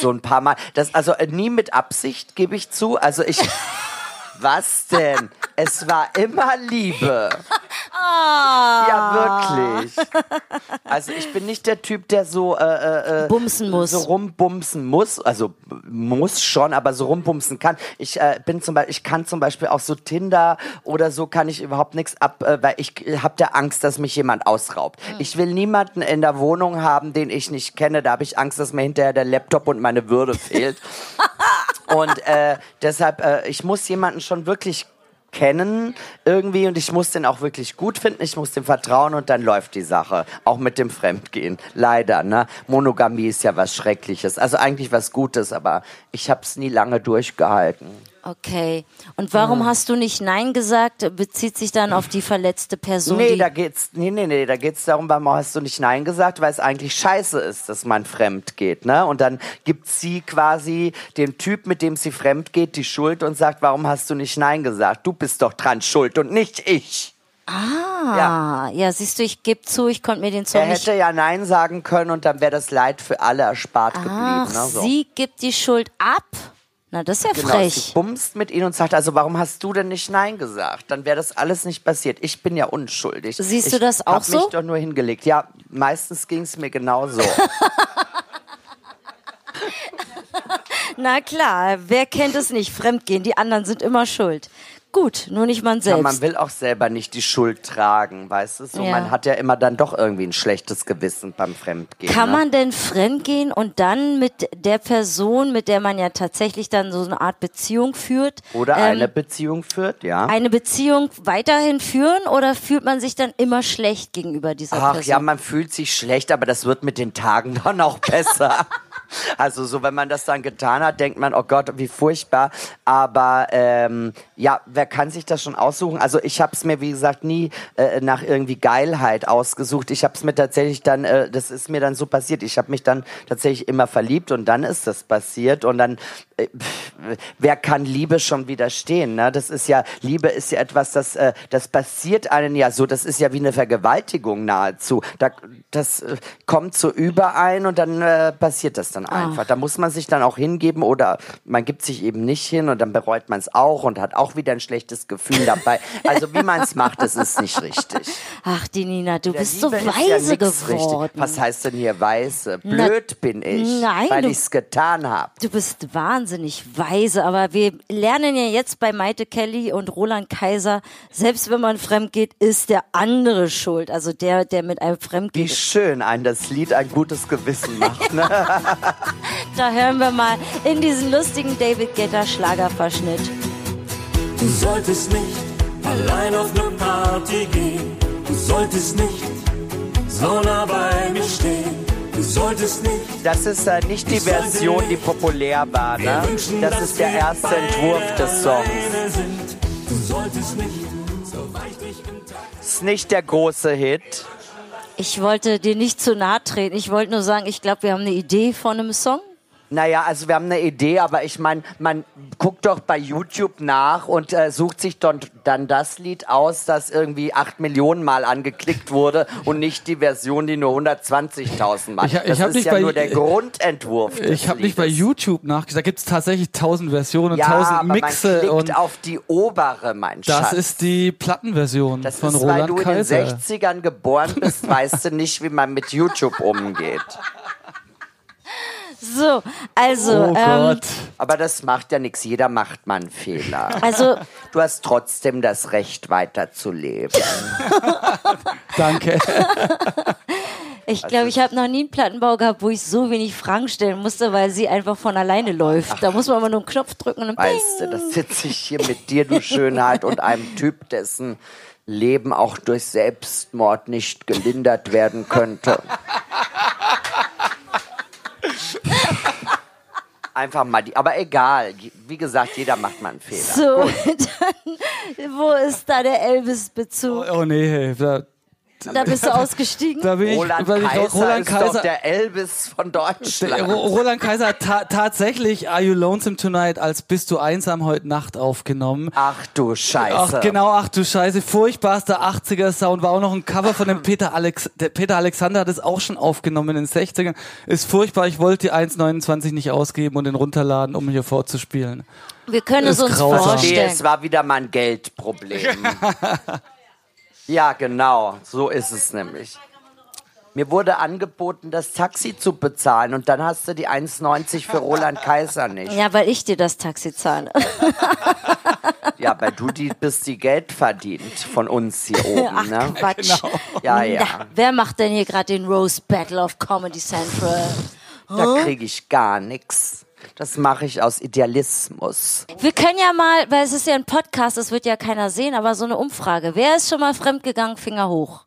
So ein paar Mal. Das, also äh, nie mit Absicht, gebe ich zu. Also ich. Was denn? Es war immer Liebe. Ah. Ja, wirklich. Also ich bin nicht der Typ, der so äh, äh, Bumsen muss. so rumbumsen muss. Also muss schon, aber so rumbumsen kann. Ich äh, bin zum Beispiel, ich kann zum Beispiel auch so Tinder oder so kann ich überhaupt nichts ab, äh, weil ich habe der Angst, dass mich jemand ausraubt. Hm. Ich will niemanden in der Wohnung haben, den ich nicht kenne. Da habe ich Angst, dass mir hinterher der Laptop und meine Würde fehlt. Und äh, deshalb, äh, ich muss jemanden schon wirklich kennen irgendwie und ich muss den auch wirklich gut finden, ich muss dem vertrauen und dann läuft die Sache. Auch mit dem Fremdgehen. Leider, ne? Monogamie ist ja was Schreckliches. Also eigentlich was Gutes, aber ich habe es nie lange durchgehalten. Okay. Und warum hast du nicht Nein gesagt? Bezieht sich dann auf die verletzte Person? Nee, da geht's, nee, nee, nee, da geht's darum, warum hast du nicht Nein gesagt, weil es eigentlich scheiße ist, dass man fremd geht, ne? Und dann gibt sie quasi dem Typ, mit dem sie fremd geht, die Schuld und sagt, warum hast du nicht Nein gesagt? Du bist doch dran schuld und nicht ich. Ah, ja. siehst du, ich gebe zu, ich konnte mir den Song Er nicht. hätte ja Nein sagen können und dann wäre das Leid für alle erspart Ach, geblieben. Ne? So. sie gibt die Schuld ab? Na, das ist ja Genau, sie frech. bumst mit ihnen und sagt, also warum hast du denn nicht Nein gesagt? Dann wäre das alles nicht passiert. Ich bin ja unschuldig. Siehst ich du das auch hab mich so? doch nur hingelegt. Ja, meistens ging es mir genauso. Na klar, wer kennt es nicht? Fremdgehen, die anderen sind immer schuld. Gut, nur nicht man Ja, selbst. man will auch selber nicht die Schuld tragen, weißt du? So, Ja. Man hat ja immer dann doch irgendwie ein schlechtes Gewissen beim Fremdgehen. Kann ne? man denn fremdgehen und dann mit der Person, mit der man ja tatsächlich dann so eine Art Beziehung führt, Oder ähm, eine Beziehung führt, ja. eine Beziehung weiterhin führen oder fühlt man sich dann immer schlecht gegenüber dieser Ach Person? ja, man fühlt sich schlecht, aber das wird mit den Tagen dann auch besser. Also so, wenn man das dann getan hat, denkt man, oh Gott, wie furchtbar. Aber ähm, ja, wer kann sich das schon aussuchen? Also ich habe es mir, wie gesagt, nie äh, nach irgendwie Geilheit ausgesucht. Ich habe es mir tatsächlich dann, äh, das ist mir dann so passiert. Ich habe mich dann tatsächlich immer verliebt und dann ist das passiert und dann, äh, pff, wer kann Liebe schon widerstehen? Ne? Das ist ja, Liebe ist ja etwas, das, äh, das passiert einen ja so. Das ist ja wie eine Vergewaltigung nahezu. Da, das äh, kommt so überein und dann äh, passiert das dann einfach. Da muss man sich dann auch hingeben oder man gibt sich eben nicht hin und dann bereut man es auch und hat auch wieder ein schlechtes Gefühl dabei. Also wie man es macht, das ist nicht richtig. Ach, die Nina, du Der bist so Liebe ist weise ja geworden. Richtig. Was heißt denn hier weise? Blöd bin ich, nein, weil ich es getan habe. Du bist wahnsinnig weise, aber wir lernen ja jetzt bei Maite Kelly und Roland Kaiser, selbst wenn man fremd geht, ist der andere schuld. Also der, der mit einem fremd Wie geht. schön ein das Lied ein gutes Gewissen macht. Ne? Da hören wir mal in diesen lustigen David Guetta Schlagerverschnitt. Du solltest nicht allein auf eine Party gehen. Du solltest nicht so nah bei mir stehen. Du solltest nicht Das ist äh, nicht die Version, die populär war. Ne? wünschen, Das ist der erste Entwurf des Songs. sind. Du solltest nicht so Ist nicht der große Hit. Ich wollte dir nicht zu nahe treten. Ich wollte nur sagen, ich glaube, wir haben eine Idee von einem Song. Naja, also wir haben eine Idee, aber ich meine, man guckt doch bei YouTube nach und äh, sucht sich dann, dann das Lied aus, das irgendwie acht Millionen Mal angeklickt wurde und nicht die Version, die nur 120.000 Mal. Ich- ich das ist ja bei- nur der Grundentwurf. Ich habe nicht bei. YouTube nachgeschaut. Da gibt es tatsächlich tausend Versionen, ja, tausend man Mixe klickt und auf die obere, mein das Schatz. ist die Plattenversion Das von ist, weil Roland du in Kaiser. den 60ern geboren bist, weißt du nicht, wie man mit YouTube umgeht. So, also, Oh ähm, Gott. Aber das macht ja nichts. Jeder macht mal einen Fehler. also Du hast trotzdem das Recht, weiterzuleben. Danke. ich glaube, ich habe noch nie einen Plattenbau gehabt, wo ich so wenig Fragen stellen musste, weil sie einfach von alleine läuft. Da muss man mal nur einen Knopf drücken und dann Weißt du, das sitze ich hier mit dir, du Schönheit, und einem Typ, dessen Leben auch durch Selbstmord nicht gelindert werden könnte. Einfach mal die, aber egal. Wie gesagt, jeder macht mal einen Fehler. So, dann, wo ist da der Elvis-Bezug? Oh nee, da, Da bist du ausgestiegen? da bin ich, Roland weil ich Kaiser Roland ist doch Kaiser, der Elvis von der, Deutschland. Ro- Roland Kaiser hat ta tatsächlich Are You Lonesome Tonight als Bist du einsam heute Nacht aufgenommen. Ach du Scheiße. Ach genau, ach du Scheiße, furchtbarster 80er Sound, war auch noch ein Cover von dem Peter Alex, der Peter Alexander hat es auch schon aufgenommen in den 60ern. Ist furchtbar, ich wollte die 1,29 nicht ausgeben und den runterladen, um hier vorzuspielen. Wir können es uns grausam. Verstehe, vorstellen. es war wieder mal ein Geldproblem. ja, genau, so ist es nämlich. Mir wurde angeboten, das Taxi zu bezahlen und dann hast du die 1,90 für Roland Kaiser nicht. Ja, weil ich dir das Taxi zahle. Ja, weil du die bist, die Geld verdient von uns hier oben, Ach, ne? Quatsch. Ja, ja. Na, wer macht denn hier gerade den Rose Battle of Comedy Central? Da kriege ich gar nix. Das mache ich aus Idealismus. Wir können ja mal, weil es ist ja ein Podcast, das wird ja keiner sehen, aber so eine Umfrage. Wer ist schon mal fremdgegangen? Finger hoch.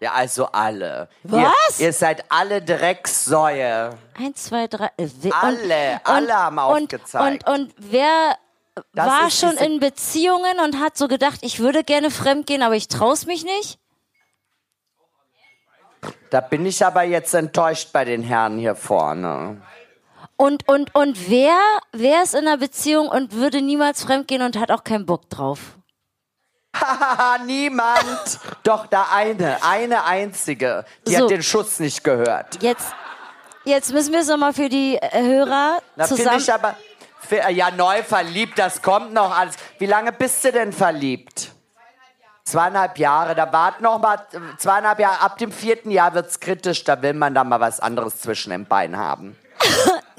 Ja, also alle. Was? Ihr, ihr seid alle Drecksäue. Eins, zwei, drei. äh, we- Alle, alle haben aufgezeigt. Und, und wer Das war schon in Beziehungen und hat so gedacht, ich würde gerne fremdgehen, aber ich trau's mich nicht? Da bin ich aber jetzt enttäuscht bei den Herren hier vorne. Und, und, und wer, wer ist in einer Beziehung und würde niemals fremdgehen und hat auch keinen Bock drauf? Haha, niemand. Doch, da eine, eine einzige. Die So. hat den Schuss nicht gehört. Jetzt, jetzt müssen wir es nochmal für die äh, Hörer finde zusammen. ich aber, für, ja, neu verliebt, das kommt noch alles. Wie lange bist du denn verliebt? Zweieinhalb Jahre, da wart noch mal äh, zweieinhalb Jahre. Ab dem vierten Jahr wird's kritisch, da will man da mal was anderes zwischen den Beinen haben.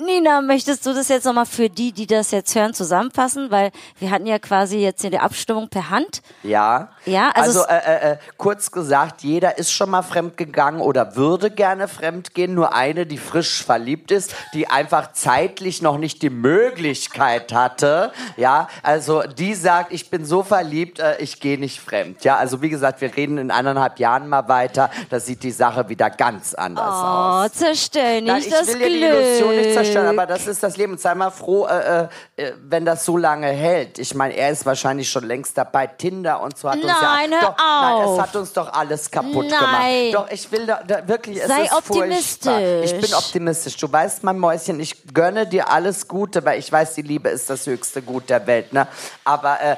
Nina, möchtest du das jetzt nochmal für die, die das jetzt hören, zusammenfassen? Weil wir hatten ja quasi jetzt hier die Abstimmung per Hand. Ja. Ja, also also, äh, äh, äh, kurz gesagt, jeder ist schon mal fremdgegangen oder würde gerne fremdgehen. Nur eine, die frisch verliebt ist, die einfach zeitlich noch nicht die Möglichkeit hatte. Ja, also die sagt, ich bin so verliebt, äh, ich gehe nicht fremd. Ja, also wie gesagt, wir reden in anderthalb Jahren mal weiter. Da sieht die Sache wieder ganz anders aus. Oh, zerstör nicht Nein, ich das Glück. Zerstören, aber das ist das Leben. Und sei mal froh, äh, äh, wenn das so lange hält. Ich meine, er ist wahrscheinlich schon längst dabei. Tinder und so hat uns Nein, ja... hör doch, Nein, auf. es hat uns doch alles kaputt Nein. gemacht. Doch, ich will da, da wirklich, es Sei ist furchtbar. optimistisch. Ich bin optimistisch. Du weißt, mein Mäuschen, ich gönne dir alles Gute, weil ich weiß, die Liebe ist das höchste Gut der Welt. Ne? Aber äh, äh,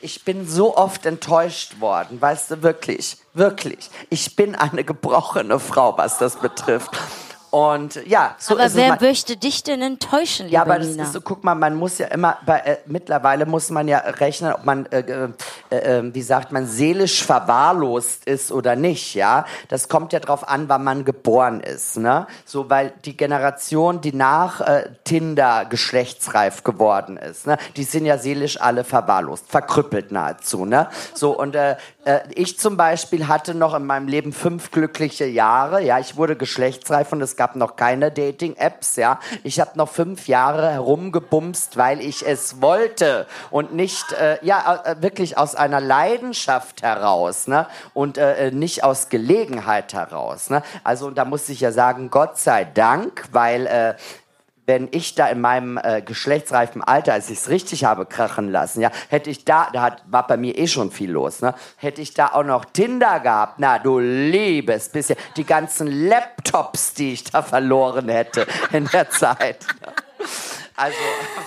ich bin so oft enttäuscht worden, weißt du, wirklich, wirklich. Ich bin eine gebrochene Frau, was das betrifft. Und ja, so aber ist wer es. Möchte dich denn enttäuschen, ja, aber das Nina? ist so, guck mal, man muss ja immer, bei, äh, mittlerweile muss man ja rechnen, ob man, äh, äh, äh, wie sagt man, seelisch verwahrlost ist oder nicht, ja. Das kommt ja drauf an, wann man geboren ist, ne. So, weil die Generation, die nach äh, Tinder geschlechtsreif geworden ist, ne, die sind ja seelisch alle verwahrlost, verkrüppelt nahezu, ne. So, und äh, ich zum Beispiel hatte noch in meinem Leben fünf glückliche Jahre, ja. Ich wurde geschlechtsreif und es gab noch keine Dating-Apps, ja. Ich habe noch fünf Jahre herumgebumst, weil ich es wollte und nicht, äh, ja, äh, wirklich aus einer Leidenschaft heraus, ne? Und äh, äh, nicht aus Gelegenheit heraus, ne? Also da muss ich ja sagen, Gott sei Dank, weil äh, wenn ich da in meinem äh, geschlechtsreifen Alter, als ich es richtig habe krachen lassen, ja, hätte ich da, da hat, war bei mir eh schon viel los, ne, hätte ich da auch noch Tinder gehabt, na du liebes bisschen, die ganzen Laptops, die ich da verloren hätte in der Zeit. Also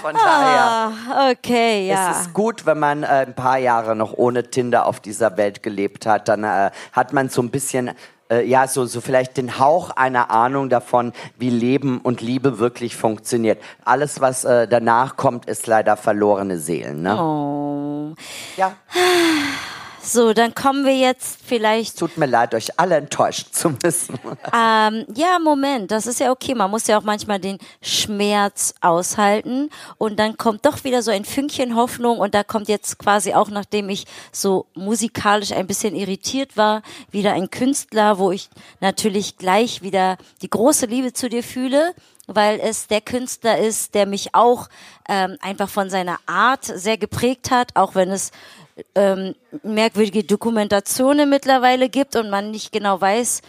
von daher. Ah, okay, ja. Es ist gut, wenn man äh, ein paar Jahre noch ohne Tinder auf dieser Welt gelebt hat. Dann äh, hat man so ein bisschen, äh, ja, so, so vielleicht den Hauch einer Ahnung davon, wie Leben und Liebe wirklich funktioniert. Alles, was äh, danach kommt, ist leider verlorene Seelen. Ne? oh. Ja, So, dann kommen wir jetzt vielleicht tut mir leid, euch alle enttäuscht zu müssen. Ähm, ja, Moment, das ist ja okay. Man muss ja auch manchmal den Schmerz aushalten und dann kommt doch wieder so ein Fünkchen Hoffnung und da kommt jetzt quasi auch, nachdem ich so musikalisch ein bisschen irritiert war, wieder ein Künstler, wo ich natürlich gleich wieder die große Liebe zu dir fühle weil es der Künstler ist, der mich auch ähm, einfach von seiner Art sehr geprägt hat, auch wenn es ähm, merkwürdige Dokumentationen mittlerweile gibt und man nicht genau weiß,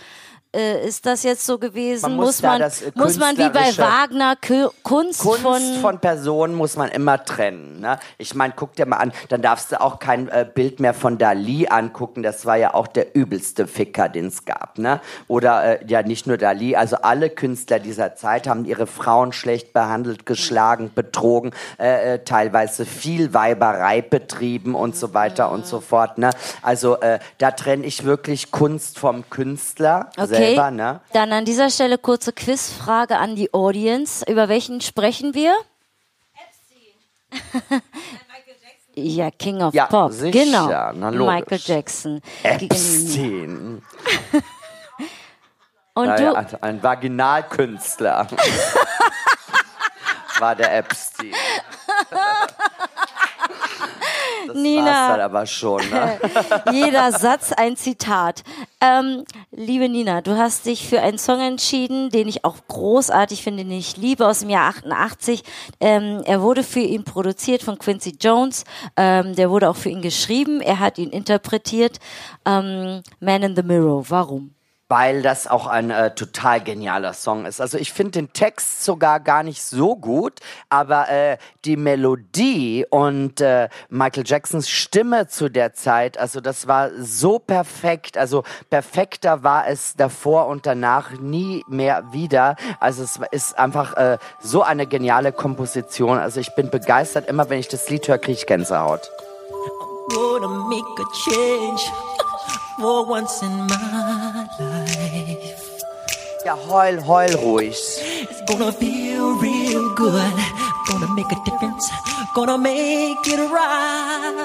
äh, ist das jetzt so gewesen? Man muss muss man, das, äh, muss man wie bei Wagner Kü Kunst, Kunst von, von, Personen muss man immer trennen. Ne? Ich meine, guck dir mal an, dann darfst du auch kein äh, Bild mehr von Dali angucken. Das war ja auch der übelste Ficker, den es gab. Ne? Oder äh, ja, nicht nur Dali, also alle Künstler dieser Zeit haben ihre Frauen schlecht behandelt, geschlagen, betrogen, äh, teilweise viel Weiberei betrieben und so weiter und so fort. Ne? Also da trenne ich wirklich Kunst vom Künstler Okay, selber. Ne? dann an dieser Stelle kurze Quizfrage an die Audience. Über welchen sprechen wir? Ja, King of Ja, Pop, sicher, genau. na. Michael Jackson. Epstein. Und Naja, du, ein- ein Vaginalkünstler. War der Epstein. Das Nina. war's dann aber schon. Ne? jeder Satz ein Zitat. Ähm, Liebe Nina, du hast dich für einen Song entschieden, den ich auch großartig finde, den ich liebe, aus dem Jahr 88. Ähm, er wurde für ihn produziert von Quincy Jones. Ähm, der wurde auch für ihn geschrieben. Er hat ihn interpretiert. Ähm, Man in the Mirror. Warum? Weil das auch ein äh, total genialer Song ist. Also ich finde den Text sogar gar nicht so gut, aber äh, die Melodie und äh, Michael Jacksons Stimme zu der Zeit, also das war so perfekt. Also perfekter war es davor und danach nie mehr wieder. Also es ist einfach äh, so eine geniale Komposition. Also ich bin begeistert. Immer wenn ich das Lied höre, kriege ich Gänsehaut. gonna make a change for once in my life. Ja, heul, heul ruhig. It's gonna feel real good. Gonna make a difference. Gonna make it right.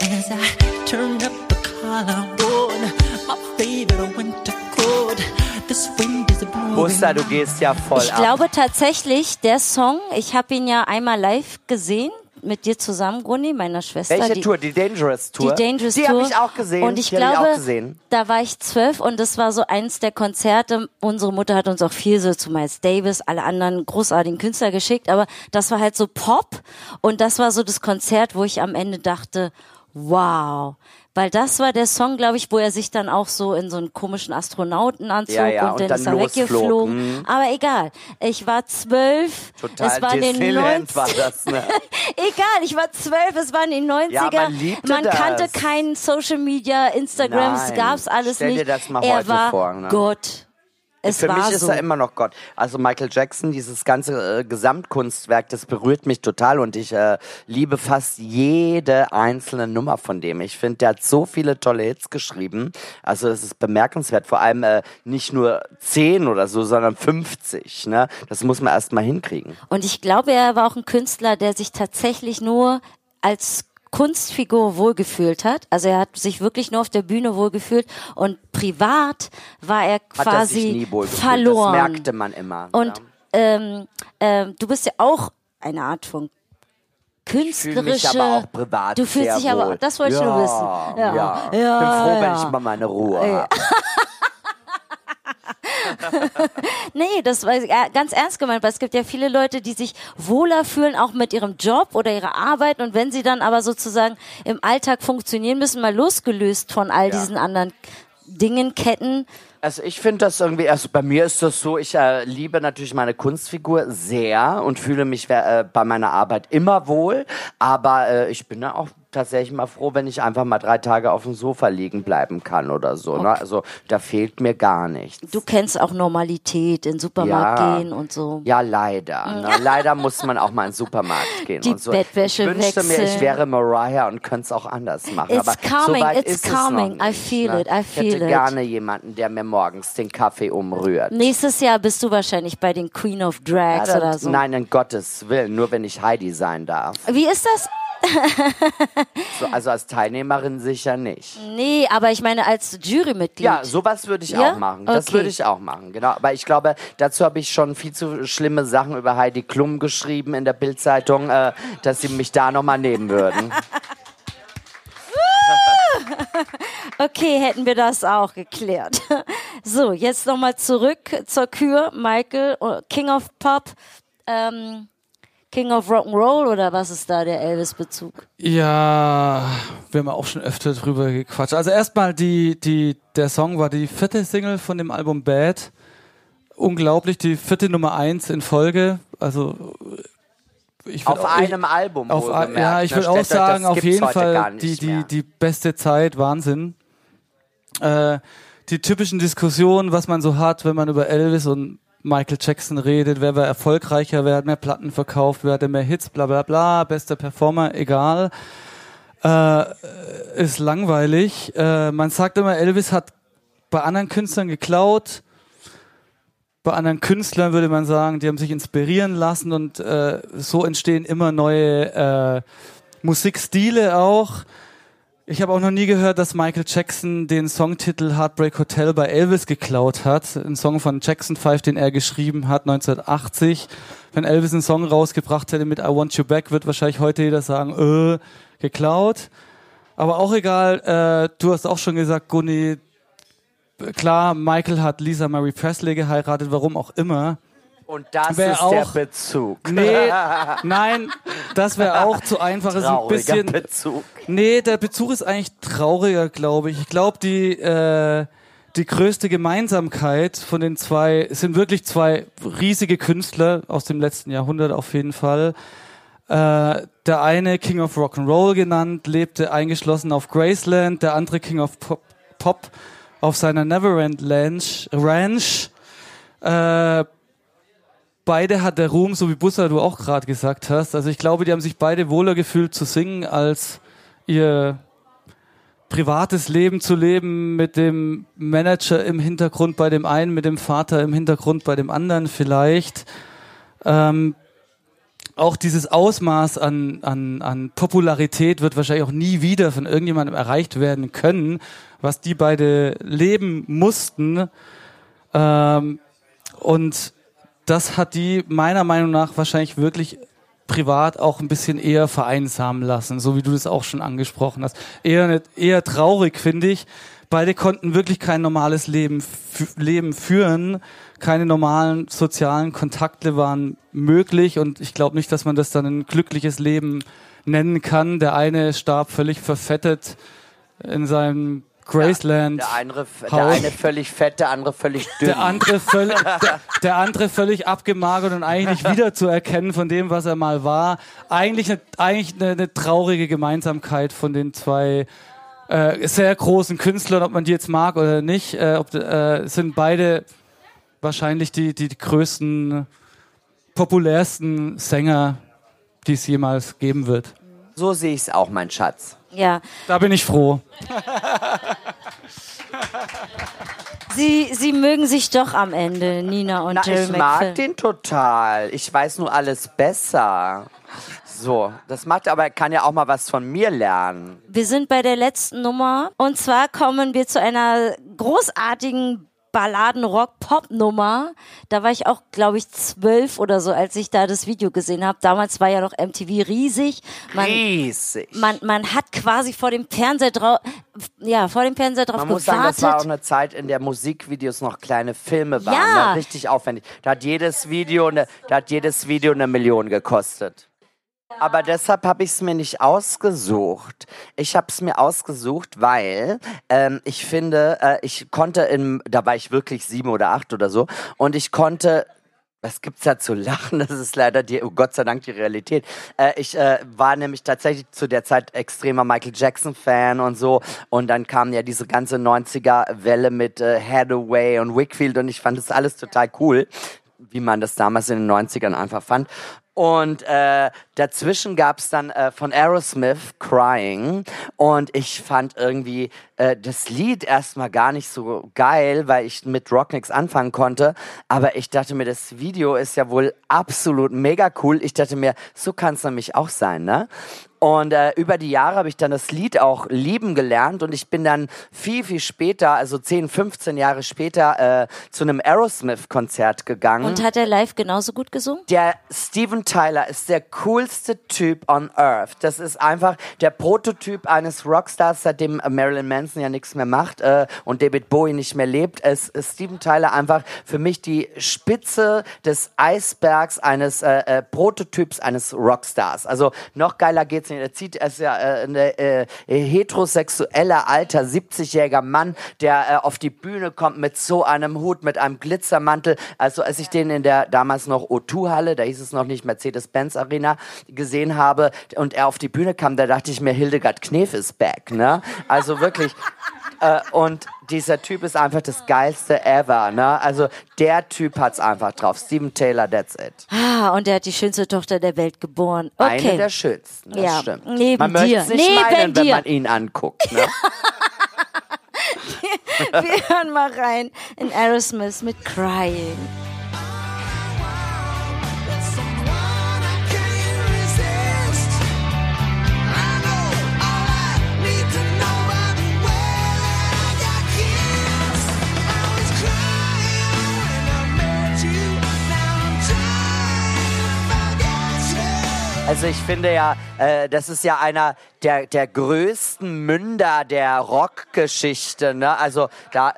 As I turn up the collar on my favorite winter coat. This wind is blowing. Buster, du gehst ja voll Ich ab. glaube tatsächlich, der Song, ich habe ihn ja einmal live gesehen, mit dir zusammen, Guni, meiner Schwester. Welche die, Tour? Die Dangerous Tour? Die Dangerous die Tour. habe ich auch gesehen. Und ich die glaube, ich auch gesehen. da war ich zwölf und das war so eins der Konzerte. Unsere Mutter hat uns auch viel so zu Miles Davis, alle anderen großartigen Künstler geschickt, aber das war halt so Pop und das war so das Konzert, wo ich am Ende dachte, wow. Weil das war der Song, glaube ich, wo er sich dann auch so in so einen komischen Astronautenanzug Ja, ja, und, und dann, dann ist er losflog. weggeflogen. Mhm. Aber egal. Ich war zwölf. Total es war den Disneyland 90 war das, ne? Egal, ich war zwölf, es waren die 90er. Ja, man liebte man das. kannte kein Social Media, Instagrams, Nein. gab's alles Stell dir nicht. das mal er heute war vor, ne? Gott. Es Für mich ist so. er immer noch Gott. Also Michael Jackson, dieses ganze äh, Gesamtkunstwerk, das berührt mich total und ich äh, liebe fast jede einzelne Nummer von dem. Ich finde, der hat so viele tolle Hits geschrieben. Also es ist bemerkenswert. Vor allem äh, nicht nur 10 oder so, sondern 50. Ne? Das muss man erst mal hinkriegen. Und ich glaube, er war auch ein Künstler, der sich tatsächlich nur als Kunstfigur wohlgefühlt hat. Also er hat sich wirklich nur auf der Bühne wohlgefühlt und privat war er quasi verloren. Das merkte man immer. Und ja. ähm, ähm, du bist ja auch eine Art von fühle künstlerische. mich aber auch privat Du fühlst sehr dich aber, das wollte ich ja, nur wissen. Ja, ja. ja, Bin froh, wenn ich mal meine Ruhe habe. Nee, das war äh, ganz ernst gemeint, weil es gibt ja viele Leute, die sich wohler fühlen, auch mit ihrem Job oder ihrer Arbeit. Und wenn sie dann aber sozusagen im Alltag funktionieren müssen, mal losgelöst von all Ja. diesen anderen Dingen, Ketten. Also ich finde das irgendwie, also bei mir ist das so, ich äh, liebe natürlich meine Kunstfigur sehr und fühle mich äh, bei meiner Arbeit immer wohl, aber äh, ich bin da auch tatsächlich mal froh, wenn ich einfach mal drei Tage auf dem Sofa liegen bleiben kann oder so. Ne? Also da fehlt mir gar nichts. Du kennst auch Normalität, in den Supermarkt Ja. gehen und so. Ja, leider. Ne? Leider muss man auch mal in den Supermarkt gehen Die und so. Bettwäsche ich wünschte mir, ich wechseln. wäre Mariah und könnte es auch anders machen. It's aber calming, so weit it's ist es calming. noch I nicht, feel ne? it, I ich feel hätte it. gerne jemanden, der mir morgens den Kaffee umrührt. Nächstes Jahr bist du wahrscheinlich bei den Queen of Ja, Drags dann- oder so. Nein, in Gottes Willen, nur wenn ich Heidi sein darf. Wie ist das? So, also als Teilnehmerin sicher nicht. Nee, aber ich meine als Jurymitglied. Ja, sowas würde ich Ja? auch machen. Das Okay. würde ich auch machen, genau. Aber ich glaube, dazu habe ich schon viel zu schlimme Sachen über Heidi Klum geschrieben in der Bildzeitung, äh, dass sie mich da nochmal nehmen würden. Okay, hätten wir das auch geklärt. So, jetzt nochmal zurück zur Kür. Michael, äh, King of Pop, ähm, King of Rock'n'Roll oder was ist da der Elvis-Bezug? Ja, wir haben auch schon öfter drüber gequatscht. Also erstmal die, die, der Song war die vierte Single von dem Album Bad. Unglaublich, die vierte Nummer eins in Folge. Also ich Auf auch, einem Album auf, ja, ich ne? würde auch sagen, auf jeden Fall die, die, die beste Zeit, Wahnsinn. Äh, die typischen Diskussionen, was man so hat, wenn man über Elvis und Michael Jackson redet, wer war erfolgreicher, wer hat mehr Platten verkauft, wer hatte mehr Hits, bla bla bla, bester Performer, egal. Äh, ist langweilig. Äh, man sagt immer, Elvis hat bei anderen Künstlern geklaut. Bei anderen Künstlern würde man sagen, die haben sich inspirieren lassen und äh, so entstehen immer neue äh, Musikstile auch. Ich habe auch noch nie gehört, dass Michael Jackson den Songtitel Heartbreak Hotel bei Elvis geklaut hat. Ein Song von Jackson 5, den er geschrieben hat 1980. Wenn Elvis einen Song rausgebracht hätte mit I Want You Back, wird wahrscheinlich heute jeder sagen, äh, geklaut. Aber auch egal, äh, du hast auch schon gesagt, Gunni, klar, Michael hat Lisa Marie Presley geheiratet, warum auch immer. Und das ist auch- der Bezug. Nee, nein, das wäre auch zu einfach. Ist ein Trauriger bisschen. Bezug. Nee, der Bezug ist eigentlich trauriger, glaube ich. Ich glaube, die, äh, die größte Gemeinsamkeit von den zwei es sind wirklich zwei riesige Künstler aus dem letzten Jahrhundert auf jeden Fall. Äh, der eine King of Rock'n'Roll genannt, lebte eingeschlossen auf Graceland, der andere King of Pop, Pop auf seiner Neverend Ranch. Ranch. Äh, beide hat der Ruhm, so wie Bussa du auch gerade gesagt hast. Also ich glaube, die haben sich beide wohler gefühlt zu singen, als ihr privates Leben zu leben mit dem Manager im Hintergrund bei dem einen, mit dem Vater im Hintergrund bei dem anderen vielleicht. Ähm, auch dieses Ausmaß an, an, an Popularität wird wahrscheinlich auch nie wieder von irgendjemandem erreicht werden können, was die beide leben mussten. Ähm, und das hat die meiner Meinung nach wahrscheinlich wirklich privat auch ein bisschen eher vereinsamen lassen, so wie du das auch schon angesprochen hast. Eher, eher traurig, finde ich. Beide konnten wirklich kein normales Leben, Leben führen. Keine normalen sozialen Kontakte waren möglich und ich glaube nicht, dass man das dann ein glückliches Leben nennen kann. Der eine starb völlig verfettet in seinem Graceland. Der eine, der eine völlig fett, der andere völlig dünn. Der andere, völlig, der, der andere völlig abgemagert und eigentlich nicht wiederzuerkennen von dem, was er mal war. Eigentlich eine, eigentlich eine, eine traurige Gemeinsamkeit von den zwei äh, sehr großen Künstlern, ob man die jetzt mag oder nicht, äh, ob, äh, sind beide wahrscheinlich die, die, die größten, populärsten Sänger, die es jemals geben wird. so sehe ich es auch, mein Schatz. Ja, Da bin ich froh. sie, sie mögen sich doch am Ende, Nina und Na, Jerry ich mag McPhil. den total. Ich weiß nur alles besser. So, das macht aber, er kann ja auch mal was von mir lernen. Wir sind bei der letzten Nummer und zwar kommen wir zu einer großartigen Balladen-Rock-Pop-Nummer. Da war ich auch, glaube ich, zwölf oder so, als ich da das Video gesehen habe. Damals war ja noch MTV riesig. Man, Riesig. man, man hat quasi vor dem Fernseher drauf, ja, vor dem Fernseher drauf Man muss sagen, gewartet. das war auch eine Zeit, in der Musikvideos noch kleine Filme waren. Ja. Ne? Richtig aufwendig. Da hat jedes Video eine, da hat jedes Video eine Million gekostet. Aber deshalb habe ich es mir nicht ausgesucht. Ich habe es mir ausgesucht, weil ähm, ich finde, äh, ich konnte in, da war ich wirklich sieben oder acht oder so, und ich konnte was gibt's da zu lachen? Das ist leider die, oh Gott sei Dank die Realität. Äh, ich äh, war nämlich tatsächlich zu der Zeit extremer Michael Jackson Fan und so. Und dann kam ja diese ganze 90er Welle mit äh, Hathaway und Wickfield und ich fand das alles total cool, wie man das damals in den 90ern einfach fand. Und äh, dazwischen gab's dann äh, von Aerosmith Crying und ich fand irgendwie äh, das Lied erstmal gar nicht so geil, weil ich mit Rock nix anfangen konnte. Aber ich dachte mir, das Video ist ja wohl absolut mega cool. Ich dachte mir, so kann's nämlich auch sein, ne? Und äh, über die Jahre habe ich dann das Lied auch lieben gelernt und ich bin dann viel, viel später, also 10, 15 Jahre später, äh, zu einem Aerosmith-Konzert gegangen. und hat er live genauso gut gesungen? Der Steven Tyler ist der coolste Typ on Earth. Das ist einfach der Prototyp eines Rockstars, seitdem äh, Marilyn Manson ja nichts mehr macht äh, und David Bowie nicht mehr lebt. Es ist Steven Tyler einfach für mich die Spitze des Eisbergs eines äh, äh, Prototyps eines Rockstars. Also noch geiler geht's nicht. Er zieht ist ja äh, eine äh, heterosexueller alter 70-jähriger Mann, der äh, auf die Bühne kommt mit so einem Hut, mit einem Glitzermantel. Also als ich den in der damals noch O2-Halle, da hieß es noch nicht Mercedes-Benz Arena, gesehen habe und er auf die Bühne kam, da dachte ich mir, Hildegard Knef ist back. Ne? Also wirklich. Äh, und dieser Typ ist einfach das geilste ever. Ne? Also der Typ hat's einfach drauf. Steven Taylor, that's it. Ah, und er hat die schönste Tochter der Welt geboren. Eine Okay. der schönsten. Das Ja, stimmt. neben man möchte dir. es nicht Neben meinen, wenn dir. man ihn anguckt. Ne? Wir hören mal rein in Aerosmith mit Crying. Also ich finde ja, äh, das ist ja einer der, der größten Münder der Rockgeschichte. Ne? Also da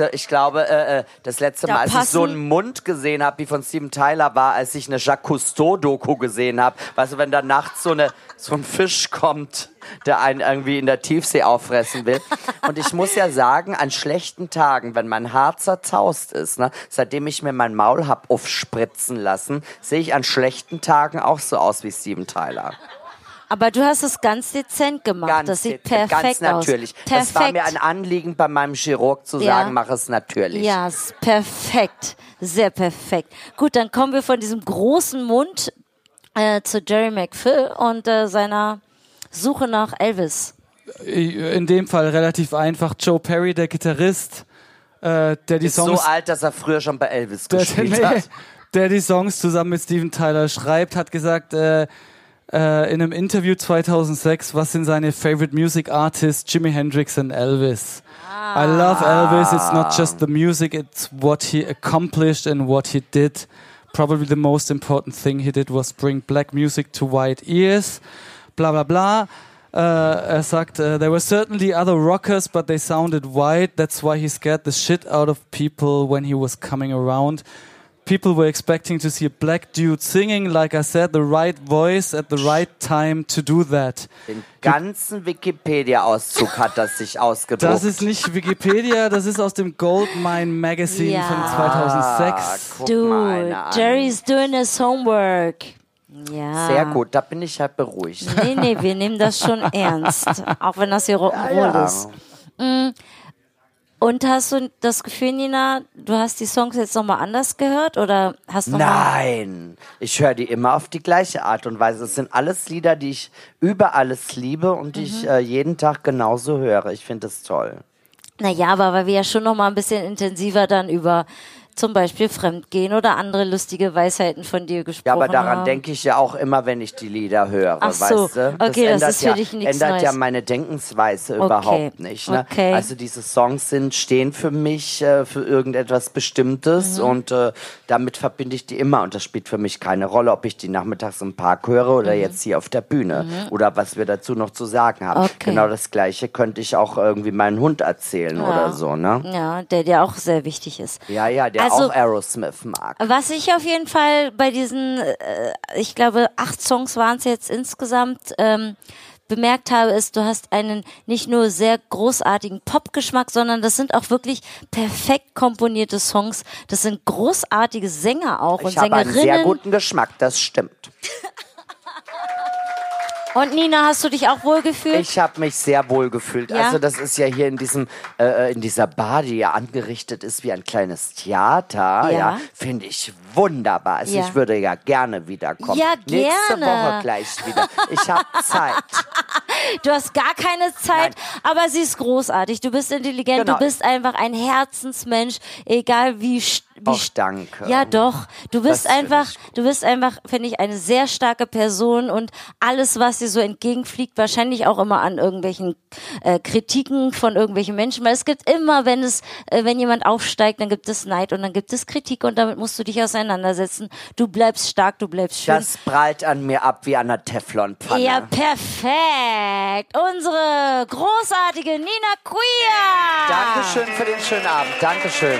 äh, ich glaube, äh, äh, das letzte Da Mal, als ich so einen Mund gesehen habe, wie von Steven Tyler war, als ich eine Jacques Cousteau-Doku gesehen habe. Weißt du, wenn da nachts so, eine, so ein Fisch kommt, der einen irgendwie in der Tiefsee auffressen will. Und ich muss ja sagen, an schlechten Tagen, wenn mein Haar zerzaust ist, ne, seitdem ich mir mein Maul hab aufspritzen lassen, sehe ich an schlechten Tagen auch so aus wie Steven Tyler. Aber du hast es ganz dezent gemacht. Ganz, das sieht dezent, perfekt ganz natürlich. aus. Perfekt. Das war mir ein Anliegen bei meinem Chirurg zu Ja. sagen, mach es natürlich. Ja, ist perfekt. Sehr perfekt. Gut, dann kommen wir von diesem großen Mund äh, zu Jerry McPhill und äh, seiner Suche nach Elvis. In dem Fall relativ einfach. Joe Perry, der Gitarrist, äh, der die Ist so Songs alt, dass er früher schon bei Elvis der, gespielt nee, hat. der die Songs zusammen mit Steven Tyler schreibt, hat gesagt äh, äh, in einem Interview 2006, was sind seine favorite music artists, Jimi Hendrix und Elvis. I love Elvis. It's not just the music, it's what he accomplished and what he did. Probably the most important thing he did was bring black music to white ears. Bla bla bla. Äh, er sagt, äh, there were certainly other rockers, but they sounded white. That's why he scared the shit out of people when he was coming around. People were expecting to see a black dude singing, like I said, the right voice at the right time to do that. Den ganzen Wikipedia-Auszug hat das sich ausgedruckt. Das ist nicht Wikipedia, das ist aus dem Goldmine Magazine Ja. von Ah, 2006. guck Du. Jerry's doing his homework. Ja. Sehr gut, da bin ich halt beruhigt. Nee, nee, wir nehmen das schon ernst. Auch wenn das hier Rock'n'Roll Ja. ist. Mm. Und hast du das Gefühl, Nina, du hast die Songs jetzt nochmal anders gehört? Oder hast du noch Nein, ich höre die immer auf die gleiche Art und Weise. Es sind alles Lieder, die ich über alles liebe und die Mhm. ich äh, jeden Tag genauso höre. Ich finde es toll. Naja, aber weil wir ja schon noch mal ein bisschen intensiver dann über zum Beispiel Fremdgehen oder andere lustige Weisheiten von dir gesprochen Ja, aber daran haben. denke ich ja auch immer, wenn ich die Lieder höre, Ach so, weißt du? okay, das ändert ist für ja, dich nichts ändert ja Neues. meine Denkensweise Okay, überhaupt nicht. Ne? okay. Also diese Songs sind, stehen für mich äh, für irgendetwas Bestimmtes Mhm. und äh, damit verbinde ich die immer und das spielt für mich keine Rolle, ob ich die nachmittags im Park höre oder jetzt hier auf der Bühne oder was wir dazu noch zu sagen haben. Mhm. Okay. Genau das gleiche könnte ich auch irgendwie meinen Hund erzählen oder so, ne? Ja, der dir auch sehr wichtig ist. Ja, ja, der Also- auch Aerosmith mag. Was ich auf jeden Fall bei diesen, äh, ich glaube, acht Songs waren es jetzt insgesamt, ähm, bemerkt habe, ist, du hast einen nicht nur sehr großartigen Popgeschmack, sondern das sind auch wirklich perfekt komponierte Songs. Das sind großartige Sänger auch und Ich habe einen Sängerinnen. sehr guten Geschmack, das stimmt. Und Nina, hast du dich auch wohl gefühlt? Ich habe mich sehr wohl gefühlt. Ja? Also das ist ja hier in diesem äh, in dieser Bar, die ja angerichtet ist wie ein kleines Theater, ja, Ja. finde ich wunderbar. Also Ja. ich würde ja gerne wiederkommen. Ja, Nächste gerne. Woche gleich wieder. Ich habe Zeit. Du hast gar keine Zeit, aber sie ist großartig. Du bist intelligent, Genau. du bist einfach ein Herzensmensch, egal wie st- danke. Ja, doch. Du bist Das einfach, du bist einfach, finde ich, eine sehr starke Person und alles, was dir so entgegenfliegt, wahrscheinlich auch immer an irgendwelchen äh, Kritiken von irgendwelchen Menschen, weil es gibt immer, wenn es, äh, wenn jemand aufsteigt, dann gibt es Neid und dann gibt es Kritik und damit musst du dich auseinandersetzen. Du bleibst stark, du bleibst schön. Das prallt an mir ab wie an einer Teflonpfanne. Ja, perfekt. Unsere großartige Nina Queer. Dankeschön für den schönen Abend. Dankeschön.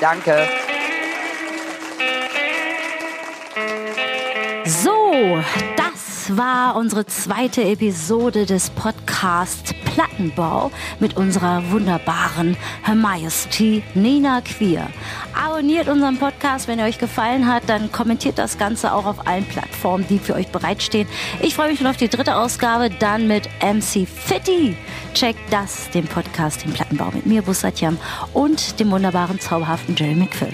Danke. So, war unsere zweite Episode des Podcasts Plattenbau mit unserer wunderbaren Her Majesty Nina Queer. Abonniert unseren Podcast, wenn er euch gefallen hat, dann kommentiert das Ganze auch auf allen Plattformen, die für euch bereitstehen. Ich freue mich schon auf die dritte Ausgabe, dann mit MC Fitty. Checkt das, den Podcast, den Plattenbau mit mir, Bussatjam und dem wunderbaren, zauberhaften Jerry McPhill.